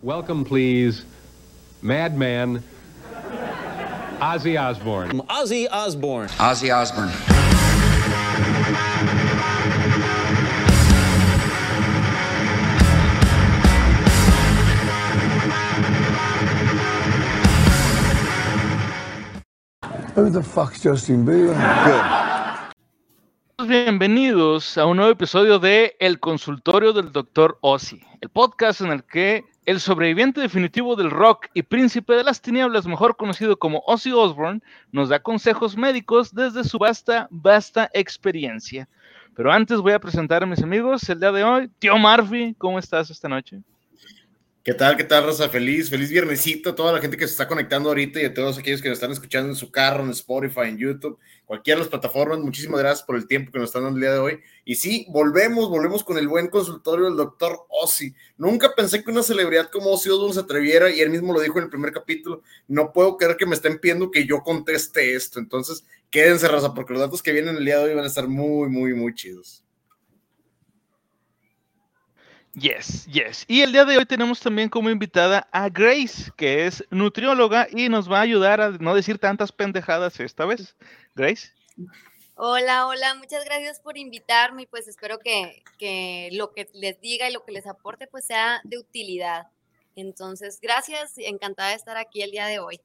Welcome, please, Madman Ozzy Osbourne. Ozzy Osbourne. Ozzy Osbourne. Who the fuck's Justin Bieber? Bienvenidos a un nuevo episodio de El consultorio del Dr. Ozzy, el podcast en el que el sobreviviente definitivo del rock y príncipe de las tinieblas, mejor conocido como Ozzy Osbourne, nos da consejos médicos desde su vasta, vasta experiencia. Pero antes voy a presentar a mis amigos el día de hoy. Tío Murphy, ¿cómo estás esta noche? ¿Qué tal? ¿Qué tal, Rosa? Feliz, feliz viernesito a toda la gente que se está conectando ahorita y a todos aquellos que nos están escuchando en su carro, en Spotify, en YouTube, cualquiera de las plataformas. Muchísimas gracias por el tiempo que nos están dando el día de hoy. Y sí, volvemos, volvemos con el buen consultorio del doctor Ozzy. Nunca pensé que una celebridad como Ozzy Osbourne se atreviera, y él mismo lo dijo en el primer capítulo, no puedo creer que me estén pidiendo que yo conteste esto. Entonces, quédense, Rosa, porque los datos que vienen el día de hoy van a estar muy, muy, muy chidos. Yes, yes. Y el día de hoy tenemos también como invitada a Grace, que es nutrióloga y nos va a ayudar a no decir tantas pendejadas esta vez. Grace. Hola, hola, muchas gracias por invitarme y pues espero que, que lo que les diga y lo que les aporte pues sea de utilidad. Entonces, gracias, encantada de estar aquí el día de hoy.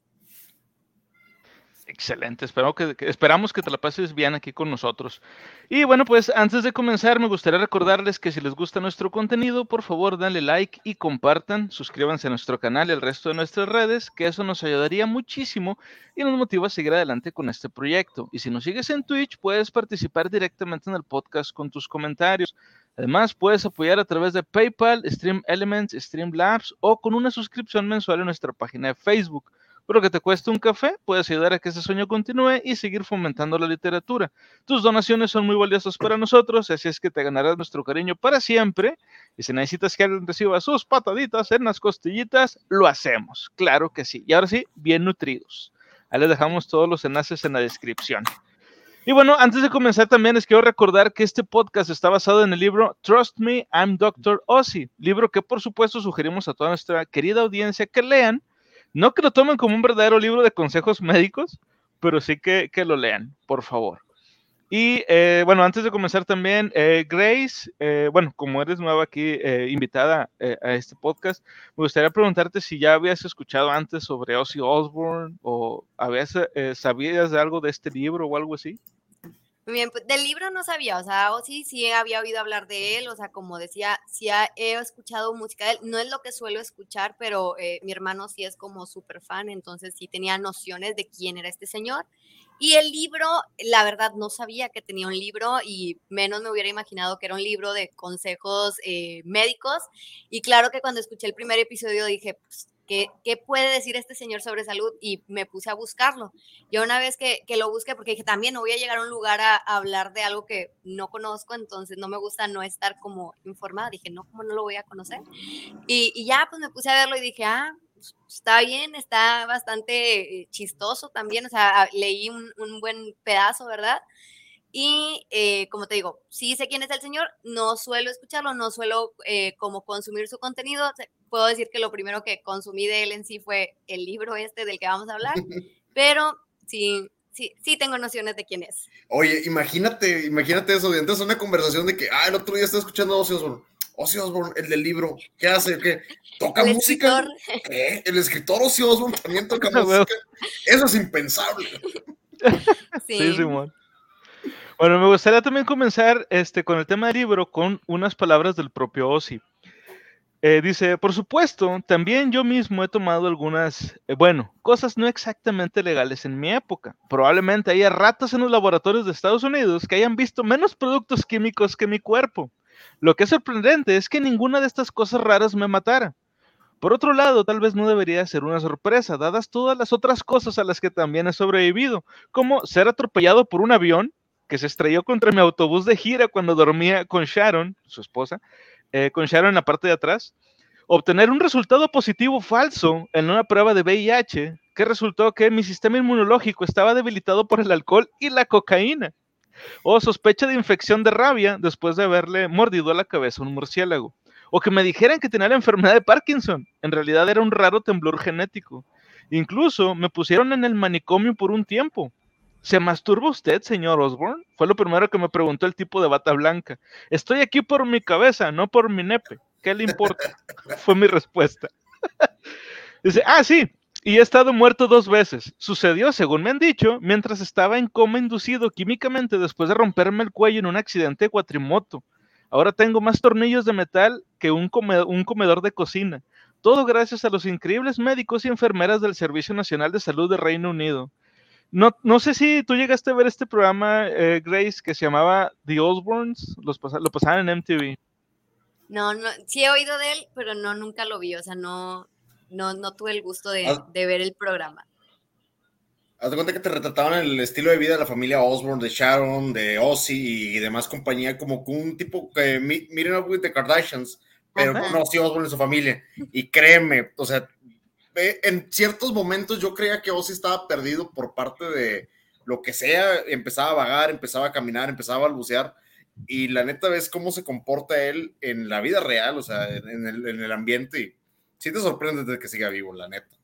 Excelente, Espero que, esperamos que te la pases bien aquí con nosotros. Y bueno, pues antes de comenzar me gustaría recordarles que si les gusta nuestro contenido, por favor denle like y compartan, suscríbanse a nuestro canal y al resto de nuestras redes, que eso nos ayudaría muchísimo y nos motiva a seguir adelante con este proyecto. Y si nos sigues en Twitch, puedes participar directamente en el podcast con tus comentarios. Además, puedes apoyar a través de PayPal, Stream Elements, Streamlabs o con una suscripción mensual en nuestra página de Facebook pero que te cueste un café, puedes ayudar a que ese sueño continúe y seguir fomentando la literatura. Tus donaciones son muy valiosas para nosotros, así es que te ganarás nuestro cariño para siempre. Y si necesitas que alguien reciba sus pataditas en las costillitas, lo hacemos. Claro que sí. Y ahora sí, bien nutridos. Ahí les dejamos todos los enlaces en la descripción. Y bueno, antes de comenzar también les quiero recordar que este podcast está basado en el libro Trust Me, I'm Dr. Ozzy, libro que por supuesto sugerimos a toda nuestra querida audiencia que lean no que lo tomen como un verdadero libro de consejos médicos, pero sí que, lo lean, por favor. Y eh, bueno, antes de comenzar también, eh, Grace, eh, bueno, como eres nueva aquí, invitada a este podcast, me gustaría preguntarte si ya habías escuchado antes sobre Ozzy Osbourne o habías, sabías de algo de este libro o algo así. Muy bien, pues del libro no sabía, o sea, o sí, sí había oído hablar de él, o sea, como decía, sí he escuchado música de él, no es lo que suelo escuchar, pero eh, mi hermano sí es como súper fan, entonces sí tenía nociones de quién era este señor. Y el libro, la verdad, no sabía que tenía un libro y menos me hubiera imaginado que era un libro de consejos eh, médicos. Y claro que cuando escuché el primer episodio dije, pues, ¿Qué, puede decir este señor sobre salud? Y me puse a buscarlo. Yo una vez que, lo busqué, porque dije, también no voy a llegar a un lugar a, hablar de algo que no conozco, entonces no me gusta no estar como informada. Dije, no, ¿cómo no lo voy a conocer? Y, ya, pues me puse a verlo y dije, ah, pues, está bien, está bastante eh, chistoso también, o sea, leí un, un buen pedazo, ¿verdad? Y eh, como te digo, sí sé quién es el señor, no suelo escucharlo, no suelo eh, como consumir su contenido. Puedo decir que lo primero que consumí de él en sí fue el libro este del que vamos a hablar, pero sí, sí, sí tengo nociones de quién es. Oye, imagínate, imagínate eso, de una conversación de que, ah, el otro día estaba escuchando a Ozzy Osbourne. Ozzy Osbourne, el del libro, ¿qué hace? ¿Qué? ¿Toca música? ¿Qué? El escritor Ozzy Osbourne también toca música. Eso es impensable. Sí, sí Simón. Bueno, me gustaría también comenzar este, con el tema del libro con unas palabras del propio Ozzy. Eh, dice, por supuesto, también yo mismo he tomado algunas, eh, bueno, cosas no exactamente legales en mi época. Probablemente haya ratas en los laboratorios de Estados Unidos que hayan visto menos productos químicos que mi cuerpo. Lo que es sorprendente es que ninguna de estas cosas raras me matara. Por otro lado, tal vez no debería ser una sorpresa, dadas todas las otras cosas a las que también he sobrevivido, como ser atropellado por un avión, que se estrelló contra mi autobús de gira cuando dormía con Sharon, su esposa, eh, con Sharon en la parte de atrás, obtener un resultado positivo falso en una prueba de VIH que resultó que mi sistema inmunológico estaba debilitado por el alcohol y la cocaína, o sospecha de infección de rabia después de haberle mordido la cabeza a un murciélago, o que me dijeran que tenía la enfermedad de Parkinson. En realidad era un raro temblor genético. Incluso me pusieron en el manicomio por un tiempo. ¿Se masturba usted, señor Osborne? Fue lo primero que me preguntó el tipo de bata blanca. Estoy aquí por mi cabeza, no por mi nepe. ¿Qué le importa? Fue mi respuesta. Dice, ah, sí, y he estado muerto dos veces. Sucedió, según me han dicho, mientras estaba en coma inducido químicamente después de romperme el cuello en un accidente de cuatrimoto. Ahora tengo más tornillos de metal que un, un comedor de cocina. Todo gracias a los increíbles médicos y enfermeras del Servicio Nacional de Salud de Reino Unido. No, no sé si tú llegaste a ver este programa, eh, Grace, que se llamaba The Osborns, los lo pasaban en MTV. No, no, sí he oído de él, pero no, nunca lo vi, o sea, no, no, no tuve el gusto de, de ver el programa. Haz de cuenta que te retrataban el estilo de vida de la familia Osborne, de Sharon, de Ozzy y demás compañía, como un tipo que miren up with the Kardashians, pero no Ozzy Osbourne y su familia. Y créeme, o sea, en ciertos momentos yo creía que Ozzy estaba perdido por parte de lo que sea, empezaba a vagar, empezaba a caminar, empezaba a balbucear, y la neta ves cómo se comporta él en la vida real, o sea, en el, en el ambiente, y sí te sorprende de que siga vivo, la neta.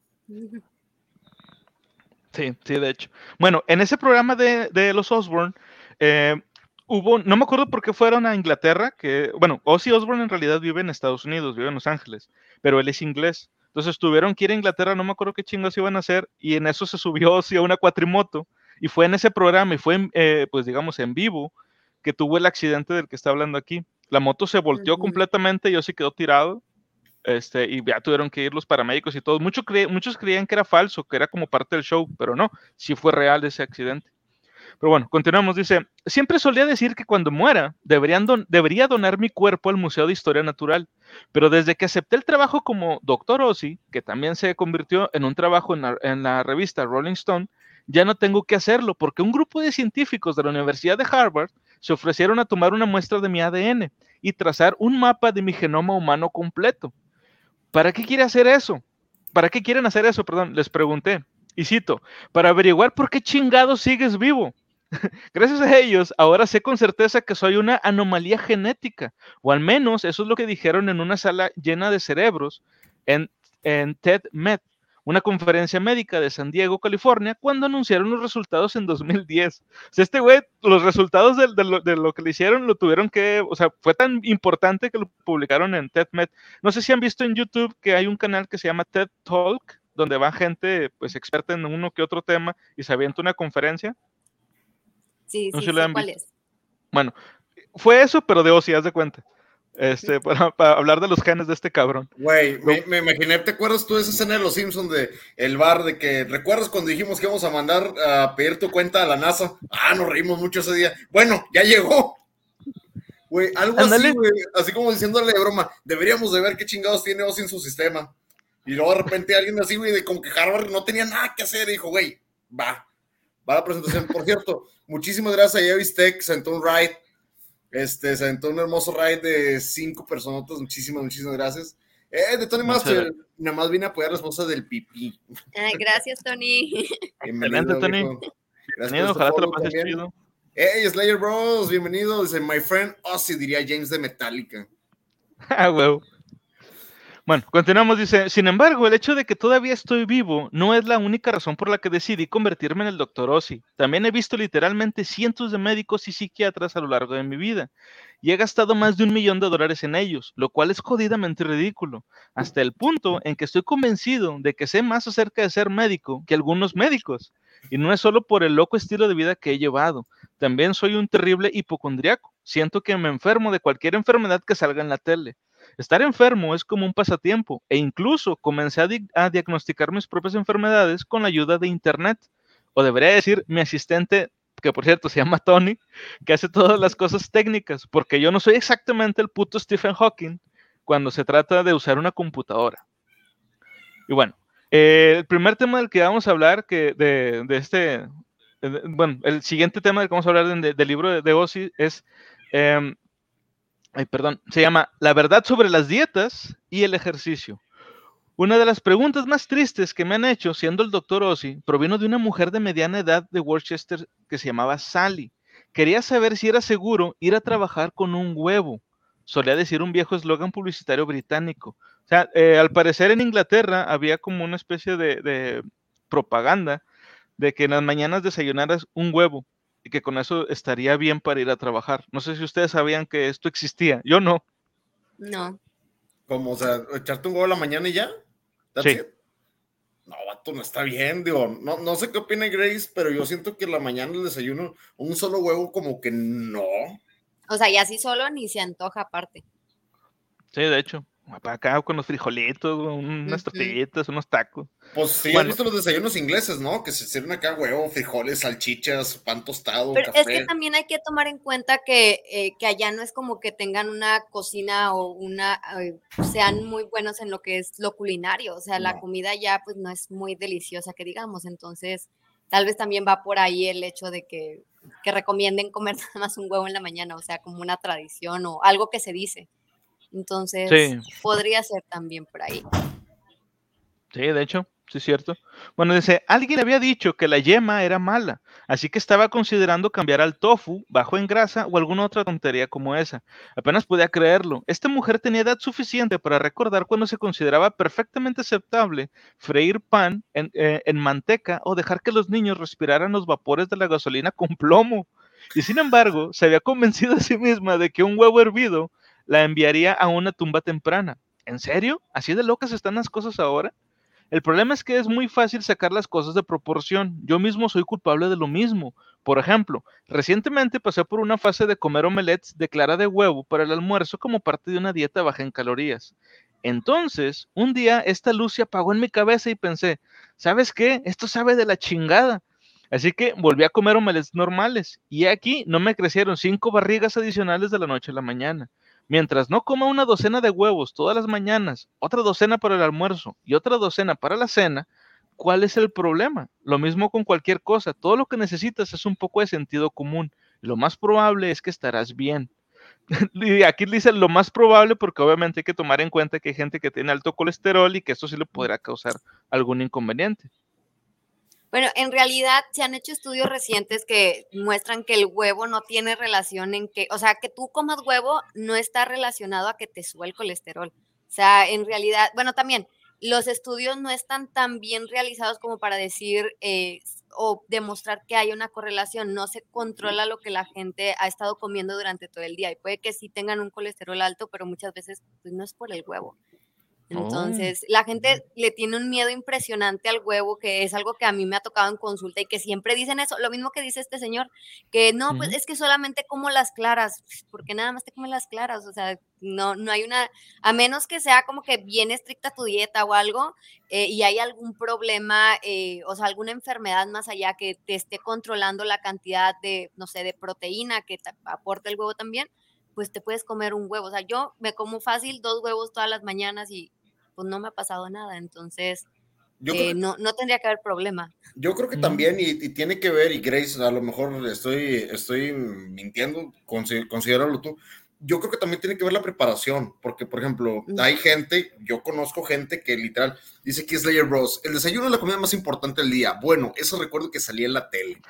Sí, sí, de hecho. Bueno, en ese programa de, de los Osborne, eh, hubo, no me acuerdo por qué fueron a Inglaterra, que, bueno, Ozzy Osbourne en realidad vive en Estados Unidos, vive en Los Ángeles, pero él es inglés. Entonces tuvieron que ir a Inglaterra, no me acuerdo qué chingos iban a hacer, y en eso se subió Ozzy a una cuatrimoto, y fue en ese programa, y fue, eh, pues digamos, en vivo, que tuvo el accidente del que está hablando aquí. La moto se volteó completamente y Ozzy quedó tirado, este, y ya tuvieron que ir los paramédicos y todos. Muchos, muchos creían que era falso, que era como parte del show, pero no, sí fue real ese accidente. Pero bueno, continuamos. Dice, siempre solía decir que cuando muera debería donar mi cuerpo al Museo de Historia Natural, pero desde que acepté el trabajo como doctor Ozzy, que también se convirtió en un trabajo en la, en la revista Rolling Stone, ya no tengo que hacerlo porque un grupo de científicos de la Universidad de Harvard se ofrecieron a tomar una muestra de mi ADN y trazar un mapa de mi genoma humano completo. ¿Para qué quiere hacer eso? ¿Para qué quieren hacer eso? Perdón, les pregunté. Y cito, para averiguar por qué chingado sigues vivo. Gracias a ellos, ahora sé con certeza que soy una anomalía genética, o al menos eso es lo que dijeron en una sala llena de cerebros en, en TED Med, una conferencia médica de San Diego, California, cuando anunciaron los resultados en 2010. O sea, este güey, los resultados de, lo, de, lo, que le hicieron lo tuvieron que, o sea, fue tan importante que lo publicaron en TED Med. No sé si han visto en YouTube que hay un canal que se llama TED Talk, donde va gente, pues, experta en uno que otro tema y se avienta una conferencia. Sí, sí, cuál es. Bueno, fue eso, pero de Ozzy, haz de cuenta. Este, para, hablar de los genes de este cabrón. Güey, me, imaginé, ¿te acuerdas tú de esa escena de los Simpsons de el bar de que recuerdas cuando dijimos que íbamos a mandar a pedir tu cuenta a la NASA? Ah, nos reímos mucho ese día. Bueno, ya llegó. Güey, algo así, güey, así como diciéndole de broma, deberíamos de ver qué chingados tiene Ozzy en su sistema. Y luego de repente alguien así, güey, de como que Harvard no tenía nada que hacer, dijo, güey, va, va la presentación. Por cierto, muchísimas gracias a Yavis Tech, sentó un ride, este, sentó un hermoso ride de cinco personas, muchísimas, muchísimas gracias. Eh, de Tony Master, nada más vine a apoyar a la esposa del pipí. gracias, Tony. Bienvenido, Tony. Bienvenido, ojalá te lo pases chido. Hey, Slayer Bros, bienvenido. Dice, my friend Ozzy, diría James de Metallica. ah, huevo. Bueno, continuamos, dice, sin embargo, el hecho de que todavía estoy vivo no es la única razón por la que decidí convertirme en el Dr. Ozzy. También he visto literalmente cientos de médicos y psiquiatras a lo largo de mi vida y he gastado más de un millón de dólares en ellos, lo cual es jodidamente ridículo, hasta el punto en que estoy convencido de que sé más acerca de ser médico que algunos médicos. Y no es solo por el loco estilo de vida que he llevado, también soy un terrible hipocondriaco. Siento que me enfermo de cualquier enfermedad que salga en la tele. Estar enfermo es como un pasatiempo e incluso comencé a, diagnosticar mis propias enfermedades con la ayuda de Internet. O debería decir mi asistente, que por cierto se llama Tony, que hace todas las cosas técnicas, porque yo no soy exactamente el puto Stephen Hawking cuando se trata de usar una computadora. Y bueno, eh, el primer tema del que vamos a hablar, que de, este, bueno, el siguiente tema del que vamos a hablar del libro de, de Ozzy es em, ay, perdón, se llama La verdad sobre las dietas y el ejercicio. Una de las preguntas más tristes que me han hecho siendo el doctor Ozzy provino de una mujer de mediana edad de Worcester que se llamaba Sally. Quería saber si era seguro ir a trabajar con un huevo. solía decir un viejo eslogan publicitario británico. O sea, eh, al parecer en Inglaterra había como una especie de, de propaganda de que en las mañanas desayunaras un huevo y que con eso estaría bien para ir a trabajar. No sé si ustedes sabían que esto existía. Yo no. No. Como, o sea, echarte un huevo a la mañana y ya. That's Sí. it. No, vato, no está bien, digo, no, no sé qué opina Grace, pero yo siento que en la mañana el desayuno, un solo huevo como que no. O sea, y así solo ni se antoja aparte. Sí, de hecho. Para acá con los frijolitos, unas tortillitas, unos tacos. Pues sí, Bueno. has visto los desayunos ingleses, ¿no? Que se sirven acá huevo, frijoles, salchichas, pan tostado, Pero café. es que también hay que tomar en cuenta que, eh, que allá no es como que tengan una cocina o una, eh, sean muy buenos en lo que es lo culinario. O sea, la comida ya pues no es muy deliciosa que digamos. Entonces, tal vez también va por ahí el hecho de que, que recomienden comer nada más un huevo en la mañana, o sea, como una tradición o algo que se dice. Entonces, Sí. podría ser también por ahí. Sí, de hecho, sí es cierto. Bueno, dice, alguien había dicho que la yema era mala, así que estaba considerando cambiar al tofu, bajo en grasa o alguna otra tontería como esa. Apenas podía creerlo. Esta mujer tenía edad suficiente para recordar cuando se consideraba perfectamente aceptable freír pan en, eh, en manteca o dejar que los niños respiraran los vapores de la gasolina con plomo. Y sin embargo, se había convencido a sí misma de que un huevo hervido la enviaría a una tumba temprana. ¿En serio? ¿Así de locas están las cosas ahora? El problema es que es muy fácil sacar las cosas de proporción. Yo mismo soy culpable de lo mismo. Por ejemplo, recientemente pasé por una fase de comer omelets de clara de huevo para el almuerzo como parte de una dieta baja en calorías. Entonces, un día esta luz se apagó en mi cabeza y pensé, ¿sabes qué? Esto sabe de la chingada. Así que volví a comer omelets normales y aquí no me crecieron cinco barrigas adicionales de la noche a la mañana. Mientras no coma una docena de huevos todas las mañanas, otra docena para el almuerzo y otra docena para la cena, ¿cuál es el problema? Lo mismo con cualquier cosa, todo lo que necesitas es un poco de sentido común. Lo más probable es que estarás bien. Y aquí dice lo más probable porque obviamente hay que tomar en cuenta que hay gente que tiene alto colesterol y que esto sí le podrá causar algún inconveniente. Bueno, en realidad se han hecho estudios recientes que muestran que el huevo no tiene relación en que, o sea, que tú comas huevo no está relacionado a que te suba el colesterol. O sea, en realidad, bueno, también los estudios no están tan bien realizados como para decir eh, o demostrar que hay una correlación. No se controla lo que la gente ha estado comiendo durante todo el día y puede que sí tengan un colesterol alto, pero muchas veces pues, no es por el huevo. Entonces, la gente le tiene un miedo impresionante al huevo, que es algo que a mí me ha tocado en consulta y que siempre dicen eso, lo mismo que dice este señor, que no, pues es que solamente como las claras, porque nada más te comen las claras, o sea, no, no hay una, a menos que sea como que bien estricta tu dieta o algo, eh, y hay algún problema, eh, o sea, alguna enfermedad más allá que te esté controlando la cantidad de, no sé, de proteína que te aporta el huevo también, pues te puedes comer un huevo. O sea, yo me como fácil dos huevos todas las mañanas y pues no me ha pasado nada. Entonces, Yo eh, creo que no, no tendría que haber problema. Yo creo que Mm. también, y, y tiene que ver, y Grace, a lo mejor estoy, estoy mintiendo, consi- considéralo tú. Yo creo que también tiene que ver la preparación, porque, por ejemplo, Mm. hay gente, yo conozco gente que literal dice que es Layer Bros. El desayuno es la comida más importante del día. Bueno, eso recuerdo que salía en la tele.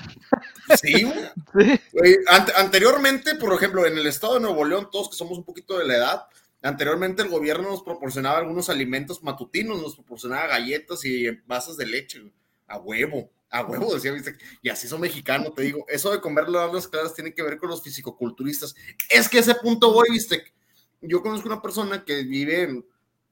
Sí, ante- anteriormente, por ejemplo, en el estado de Nuevo León, todos que somos un poquito de la edad, anteriormente el gobierno nos proporcionaba algunos alimentos matutinos, nos proporcionaba galletas y envases de leche, a huevo, a huevo, decía, y así son mexicanos, te digo, eso de comer las claras tiene que ver con los fisicoculturistas. Es que ese punto voy, viste, yo conozco una persona que vive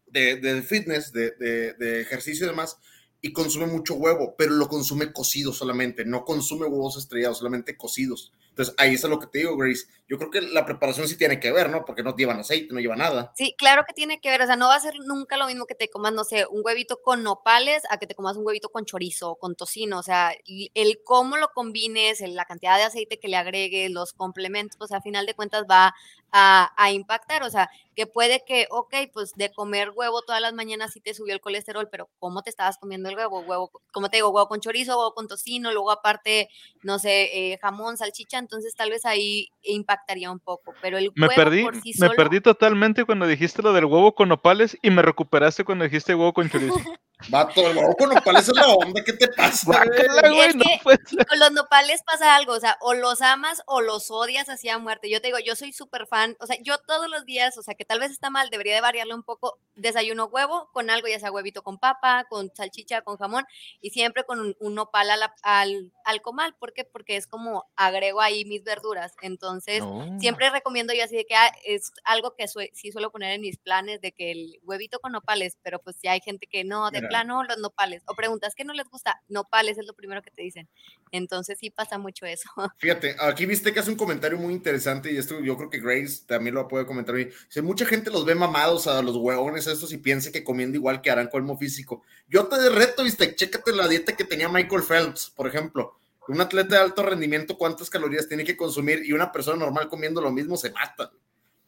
de, de fitness, de, de ejercicio y demás, y consume mucho huevo, pero lo consume cocido solamente, no consume huevos estrellados, solamente cocidos. Entonces, ahí está lo que te digo, Grace. Yo creo que la preparación sí tiene que ver, ¿no? Porque no llevan aceite, no lleva nada. Sí, claro que tiene que ver, o sea, no va a ser nunca lo mismo que te comas, no sé, un huevito con nopales a que te comas un huevito con chorizo o con tocino, o sea, el cómo lo combines, la cantidad de aceite que le agregues, los complementos, pues a final de cuentas va a, a impactar, o sea, que puede que, ok, pues de comer huevo todas las mañanas sí te subió el colesterol, pero ¿cómo te estabas comiendo el huevo? Huevo, como te digo, huevo con chorizo, huevo con tocino, luego aparte, no sé, eh, jamón, salchicha, entonces tal vez ahí impactaría un poco, pero el Me huevo perdí, por sí me perdí totalmente cuando dijiste lo del huevo con nopales y me recuperaste cuando dijiste huevo con chorizo. Vato, el huevo con nopales es la onda, ¿qué te pasa? Güey, no puede ser. con los nopales pasa algo, o sea, o los amas o los odias así a muerte. Yo te digo, yo soy súper fan, o sea, yo todos los días, o sea, que tal vez está mal, debería de variarlo un poco, desayuno huevo con algo, ya sea huevito con papa, con salchicha, con jamón, y siempre con un, un nopal a la- al, al comal. ¿Por qué? Porque es como agrego ahí mis verduras. Entonces, No. siempre recomiendo yo así de que ah, es algo que sí suelo poner en mis planes, de que el huevito con nopales, pero pues ya hay gente que no, de Mira. Plano los nopales. O preguntas, ¿qué no les gusta? Nopales es lo primero que te dicen. Entonces sí pasa mucho eso. Fíjate, aquí viste que hace un comentario muy interesante y esto yo creo que Grace también lo puede comentar. hoy. Dice, mucha gente los ve mamados a los huevones estos y piensa que comiendo igual que harán colmo físico. Yo te reto, viste, chécate la dieta que tenía Michael Phelps, por ejemplo. Un atleta de alto rendimiento, ¿cuántas calorías tiene que consumir? Y una persona normal comiendo lo mismo se mata.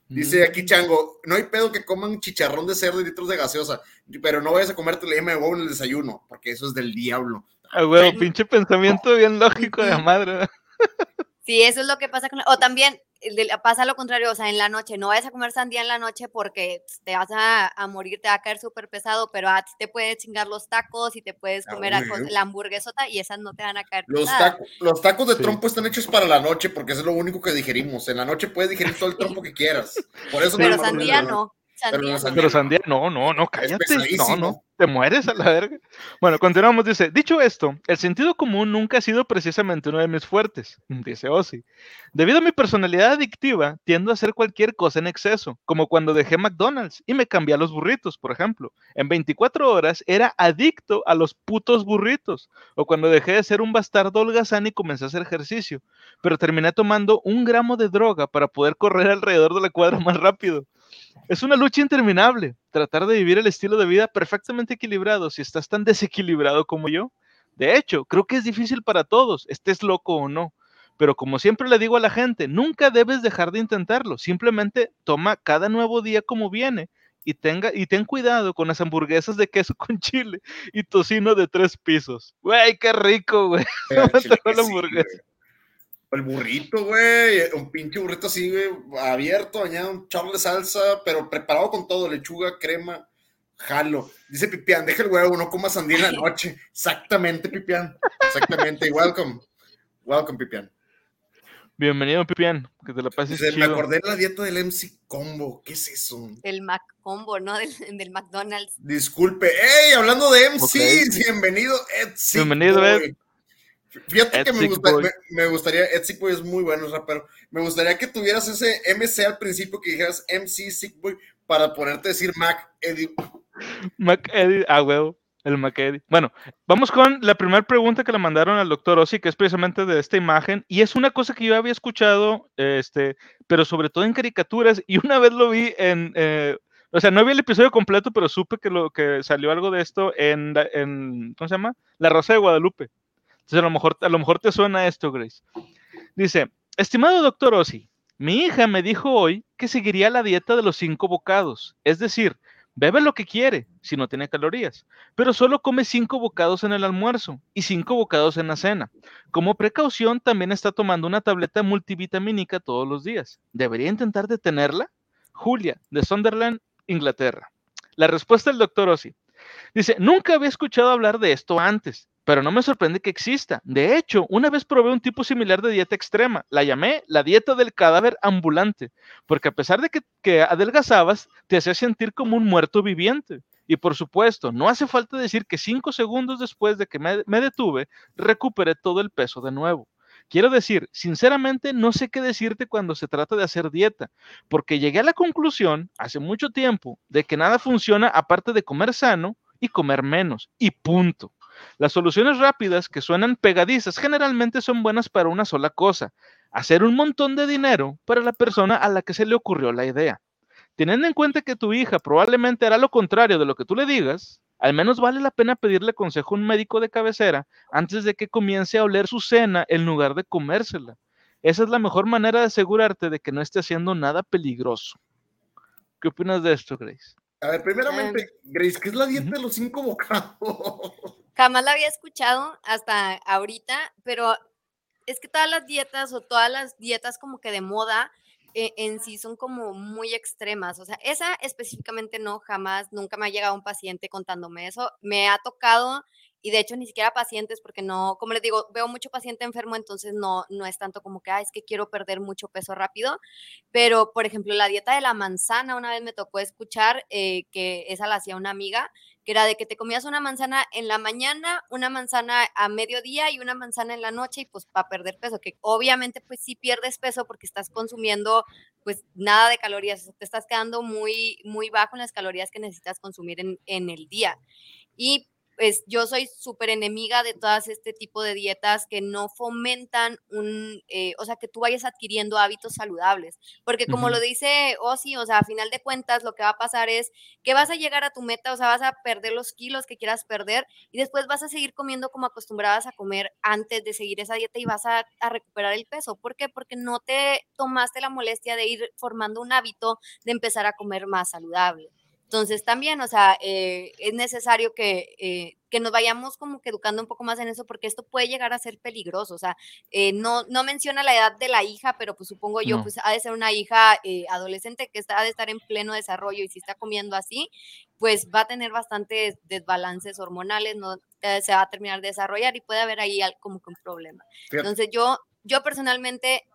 Dice aquí Chango, no hay pedo que coman chicharrón de cerdo y litros de gaseosa, pero no vayas a comerte la yema de huevo en el desayuno, porque eso es del diablo. Ah, güey, pinche pensamiento bien lógico de la madre. Sí, eso es lo que pasa con... O también pasa lo contrario, o sea, en la noche, no vayas a comer sandía en la noche porque te vas a, a morir, te va a caer súper pesado, pero a ti te puedes chingar los tacos y te puedes Ah, comer a- la hamburguesota y esas no te van a caer Los, pesadas. taco- los tacos de Sí. trompo están hechos para la noche porque eso es lo único que digerimos. En la noche puedes digerir todo el trompo que quieras. Por eso Pero no sandía no. Pero Sandía sandía- Pero sandía, no, no, no, cállate. No, no, te mueres a la verga. Bueno, continuamos. Dice, dicho esto, el sentido común nunca ha sido precisamente uno de mis fuertes, dice Ozzy. Debido a mi personalidad adictiva, tiendo a hacer cualquier cosa en exceso, como cuando dejé McDonald's y me cambié a los burritos, por ejemplo. En 24 horas era adicto a los putos burritos, o cuando dejé de ser un bastardo holgazán y comencé a hacer ejercicio, pero terminé tomando un gramo de droga para poder correr alrededor de la cuadra más rápido. Es una lucha interminable, tratar de vivir el estilo de vida perfectamente equilibrado si estás tan desequilibrado como yo. De hecho, creo que es difícil para todos, estés loco o no. Pero como siempre le digo a la gente, nunca debes dejar de intentarlo. Simplemente toma cada nuevo día como viene y, tenga, y ten cuidado con las hamburguesas de queso con chile y tocino de tres pisos. Güey, qué rico, güey. La hamburguesa. El burrito, güey. Un pinche burrito así, güey. Abierto, bañado, un chorro de salsa, pero preparado con todo: lechuga, crema, jalo. Dice Pipián, deja el huevo, no comas sandía en la noche. Exactamente, Pipián. Exactamente. Welcome. Welcome, Pipián. Bienvenido, Pipián. Que te la pases Dice, me chido. acordé de la dieta del MC Combo. ¿Qué es eso? El Mac Combo, ¿no? Del, del McDonald's. Disculpe. ¡Ey! Hablando de MCs, Ok. bienvenido, Etsy. Bienvenido, Boy. Ed. Fíjate que me, Etsy gusta- Boy. me, me gustaría, Etsy Boy es muy bueno, rapero. Me gustaría que tuvieras ese MC al principio que dijeras MC Sick Boy para ponerte a decir Mac Eddie. Mac Eddy, ah, huevo, el Mac Eddy. Bueno, vamos con la primera pregunta que le mandaron al doctor Ozzy, que es precisamente de esta imagen, y es una cosa que yo había escuchado, este, pero sobre todo en caricaturas, y una vez lo vi en, eh, o sea, no vi el episodio completo, pero supe que, lo, que salió algo de esto en, la- en, ¿cómo se llama? La Rosa de Guadalupe. Entonces, a lo mejor, te suena esto, Grace. Dice, estimado doctor Ozzy, mi hija me dijo hoy que seguiría la dieta de los cinco bocados, es decir, Bebe lo que quiere, si no tiene calorías, pero solo come cinco bocados en el almuerzo y cinco bocados en la cena. Como precaución, también está tomando una tableta multivitamínica todos los días. ¿Debería intentar detenerla? Julia, de Sunderland, Inglaterra. La respuesta del doctor Ozzy. Dice, nunca había escuchado hablar de esto antes, pero no me sorprende que exista. De hecho, una vez probé un tipo similar de dieta extrema. La llamé la dieta del cadáver ambulante, porque a pesar de que, adelgazabas, te hacía sentir como un muerto viviente. Y por supuesto, no hace falta decir que cinco segundos después de que me detuve, recuperé todo el peso de nuevo. Quiero decir, sinceramente no sé qué decirte cuando se trata de hacer dieta, porque llegué a la conclusión hace mucho tiempo de que nada funciona aparte de comer sano y comer menos, y punto. Las soluciones rápidas que suenan pegadizas generalmente son buenas para una sola cosa, hacer un montón de dinero para la persona a la que se le ocurrió la idea. Teniendo en cuenta que tu hija probablemente hará lo contrario de lo que tú le digas, al menos vale la pena pedirle consejo a un médico de cabecera antes de que comience a oler su cena en lugar de comérsela. Esa es la mejor manera de asegurarte de que no esté haciendo nada peligroso. ¿Qué opinas de esto, Grace? A ver, primeramente, Grace, ¿qué es la dieta de los cinco bocados? Jamás la había escuchado hasta ahorita, pero es que todas las dietas o todas las dietas como que de moda e- en sí son como muy extremas. O sea, esa específicamente no, jamás, nunca me ha llegado un paciente contándome eso. Me ha tocado y de hecho ni siquiera pacientes porque no, como les digo, veo mucho paciente enfermo, entonces no, no es tanto como que, ah, es que quiero perder mucho peso rápido, pero por ejemplo la dieta de la manzana, una vez me tocó escuchar eh, que esa la hacía una amiga, era de que te comías una manzana en la mañana, una manzana a mediodía y una manzana en la noche y pues para perder peso, que obviamente pues sí pierdes peso porque estás consumiendo pues nada de calorías, te estás quedando muy, muy bajo en las calorías que necesitas consumir en, en el día. Y pues yo soy súper enemiga de todas este tipo de dietas que no fomentan un, eh, o sea, que tú vayas adquiriendo hábitos saludables, porque como lo dice Ozzy, o sea, a final de cuentas lo que va a pasar es que vas a llegar a tu meta, o sea, vas a perder los kilos que quieras perder y después vas a seguir comiendo como acostumbrabas a comer antes de seguir esa dieta y vas a, a recuperar el peso. ¿Por qué? Porque no te tomaste la molestia de ir formando un hábito de empezar a comer más saludable. Entonces también, o sea, eh, es necesario que, eh, que nos vayamos como que educando un poco más en eso porque esto puede llegar a ser peligroso. O sea, eh, no, no menciona la edad de la hija, pero pues supongo yo, No. pues ha de ser una hija eh, adolescente que está, ha de estar en pleno desarrollo y si está comiendo así, pues va a tener bastantes desbalances hormonales, no Eh, se va a terminar de desarrollar y puede haber ahí como que un problema. Entonces yo, yo personalmente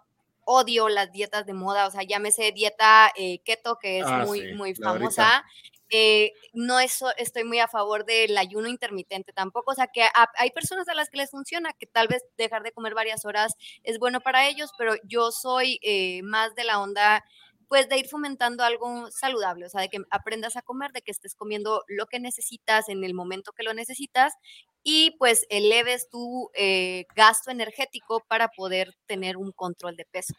odio las dietas de moda, o sea, llámese dieta eh, keto, que es Ah, muy, sí, muy famosa. eh, no eso, estoy muy a favor del ayuno intermitente tampoco, o sea, que a- hay personas a las que les funciona, que tal vez dejar de comer varias horas es bueno para ellos, pero yo soy eh, más de la onda, pues de ir fomentando algo saludable, o sea, de que aprendas a comer, de que estés comiendo lo que necesitas en el momento que lo necesitas y pues eleves tu eh, gasto energético para poder tener un control de peso.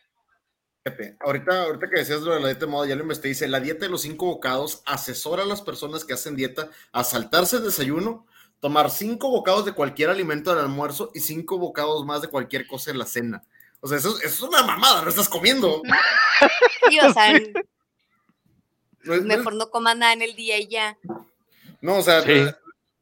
Ahorita, ahorita que decías lo de la dieta de moda, ya lo investigué, dice, la dieta de los cinco bocados asesora a las personas que hacen dieta a saltarse el desayuno, tomar cinco bocados de cualquier alimento al almuerzo y cinco bocados más de cualquier cosa en la cena. O sea, eso, es- eso es una mamada, no estás comiendo. Sí, o sea, es- no es- mejor no comas nada en el día y ya. No, o sea, Sí.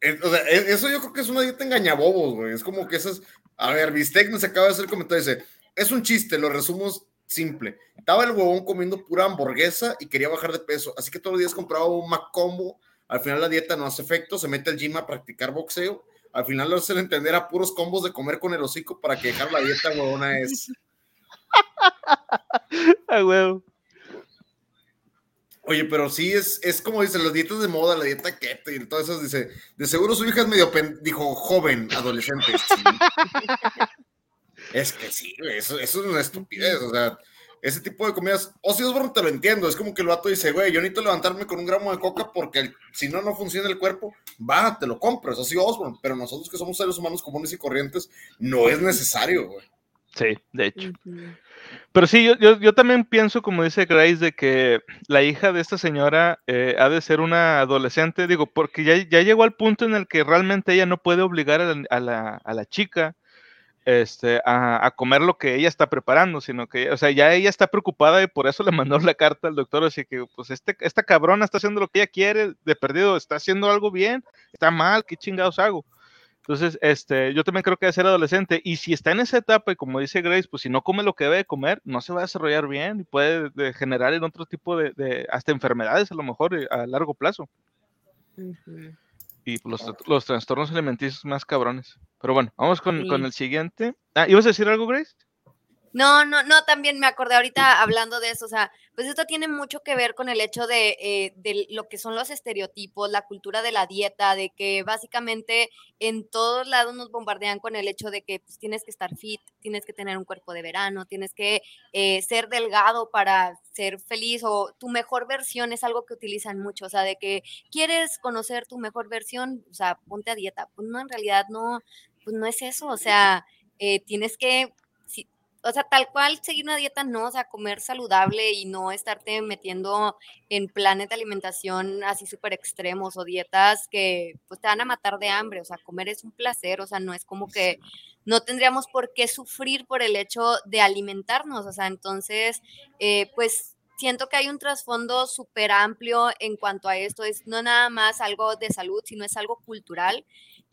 eh, o sea, e- eso yo creo que es una dieta engañabobos, güey. Es como que esas. A ver, Bistec nos acaba de hacer el comentario, dice: Es un chiste, lo resumo simple. Estaba el huevón comiendo pura hamburguesa y quería bajar de peso, así que todos los días compraba un Macombo. Al final la dieta no hace efecto, se mete al gym a practicar boxeo. Al final lo hacen entender a puros combos de comer con el hocico para que dejar la dieta huevona es. Ah, huevo. Oye, pero sí es, es como dicen las dietas de moda, la dieta keto y todas esas, dice, de seguro su hija es medio, pen- dijo, joven, adolescente. Sí. es que sí, eso, eso es una estupidez, o sea, ese tipo de comidas, o si Osborne te lo entiendo, es como que el vato dice, güey, yo necesito levantarme con un gramo de coca porque el- si no, no funciona el cuerpo, va, te lo compras, así Osborne, pero nosotros que somos seres humanos comunes y corrientes, no es necesario, güey. Sí, de hecho. Pero sí, yo, yo, yo también pienso, como dice Grace, de que la hija de esta señora eh, ha de ser una adolescente, digo, porque ya, ya llegó al punto en el que realmente ella no puede obligar a la, a la, a la chica este, a, comer lo que ella está preparando, sino que, o sea, ya ella está preocupada y por eso le mandó la carta al doctor, así que, pues, este, esta cabrona está haciendo lo que ella quiere, de perdido, está haciendo algo bien, está mal, ¿qué chingados hago? Entonces, este, yo también creo que debe ser adolescente. Y si está en esa etapa, y como dice Grace, pues si no come lo que debe comer, no se va a desarrollar bien y puede de- generar en otro tipo de, hasta enfermedades a lo mejor eh, a largo plazo. Y los, los trastornos alimenticios más cabrones. Pero bueno, vamos con, con el siguiente. Ah, ¿ibas a decir algo, Grace? No, no, no, también me acordé ahorita hablando de eso, o sea, pues esto tiene mucho que ver con el hecho de, eh, de lo que son los estereotipos, la cultura de la dieta, de que básicamente en todos lados nos bombardean con el hecho de que pues, tienes que estar fit, tienes que tener un cuerpo de verano, tienes que eh, ser delgado para ser feliz o tu mejor versión es algo que utilizan mucho, o sea, de que quieres conocer tu mejor versión, o sea, ponte a dieta. Pues no, en realidad no, pues no es eso, o sea, eh, tienes que o sea, tal cual seguir una dieta no, o sea, comer saludable y no estarte metiendo en planes de alimentación así súper extremos o dietas que pues te van a matar de hambre, o sea, comer es un placer, o sea, no es como que no tendríamos por qué sufrir por el hecho de alimentarnos, o sea, entonces, eh, pues siento que hay un trasfondo súper amplio en cuanto a esto, es no nada más algo de salud, sino es algo cultural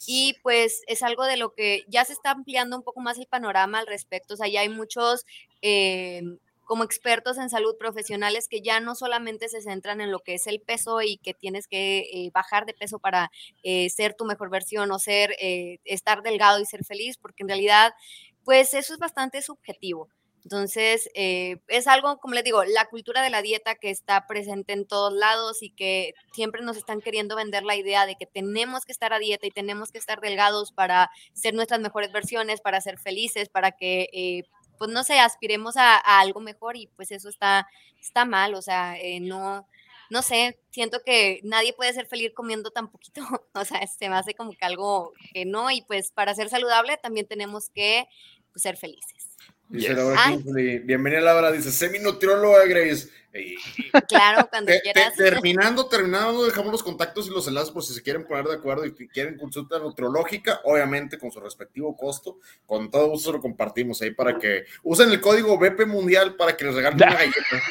y pues es algo de lo que ya se está ampliando un poco más el panorama al respecto. O sea, ya hay muchos eh, como expertos en salud profesionales que ya no solamente se centran en lo que es el peso y que tienes que eh, bajar de peso para eh, ser tu mejor versión o ser, estar delgado y ser feliz, porque en realidad, pues eso es bastante subjetivo. Entonces, es algo, como les digo, la cultura de la dieta que está presente en todos lados y que siempre nos están queriendo vender la idea de que tenemos que estar a dieta y tenemos que estar delgados para ser nuestras mejores versiones, para ser felices, para que pues no sé, aspiremos a, algo mejor y pues eso está, está mal, o sea, eh, no, no sé, siento que nadie puede ser feliz comiendo tan poquito, o sea, se me hace como que algo que no, y pues para ser saludable también tenemos que pues, ser felices. Dice Laura Kingsley, bienvenida Laura, dice semi-nutrióloga Grace. claro, cuando quieras. terminando, terminando, dejamos los contactos y los enlaces por si se quieren poner de acuerdo y quieren consulta nutriológica, obviamente con su respectivo costo, con todo gusto lo compartimos ahí para que usen el código BP Mundial para que les regalen una galleta.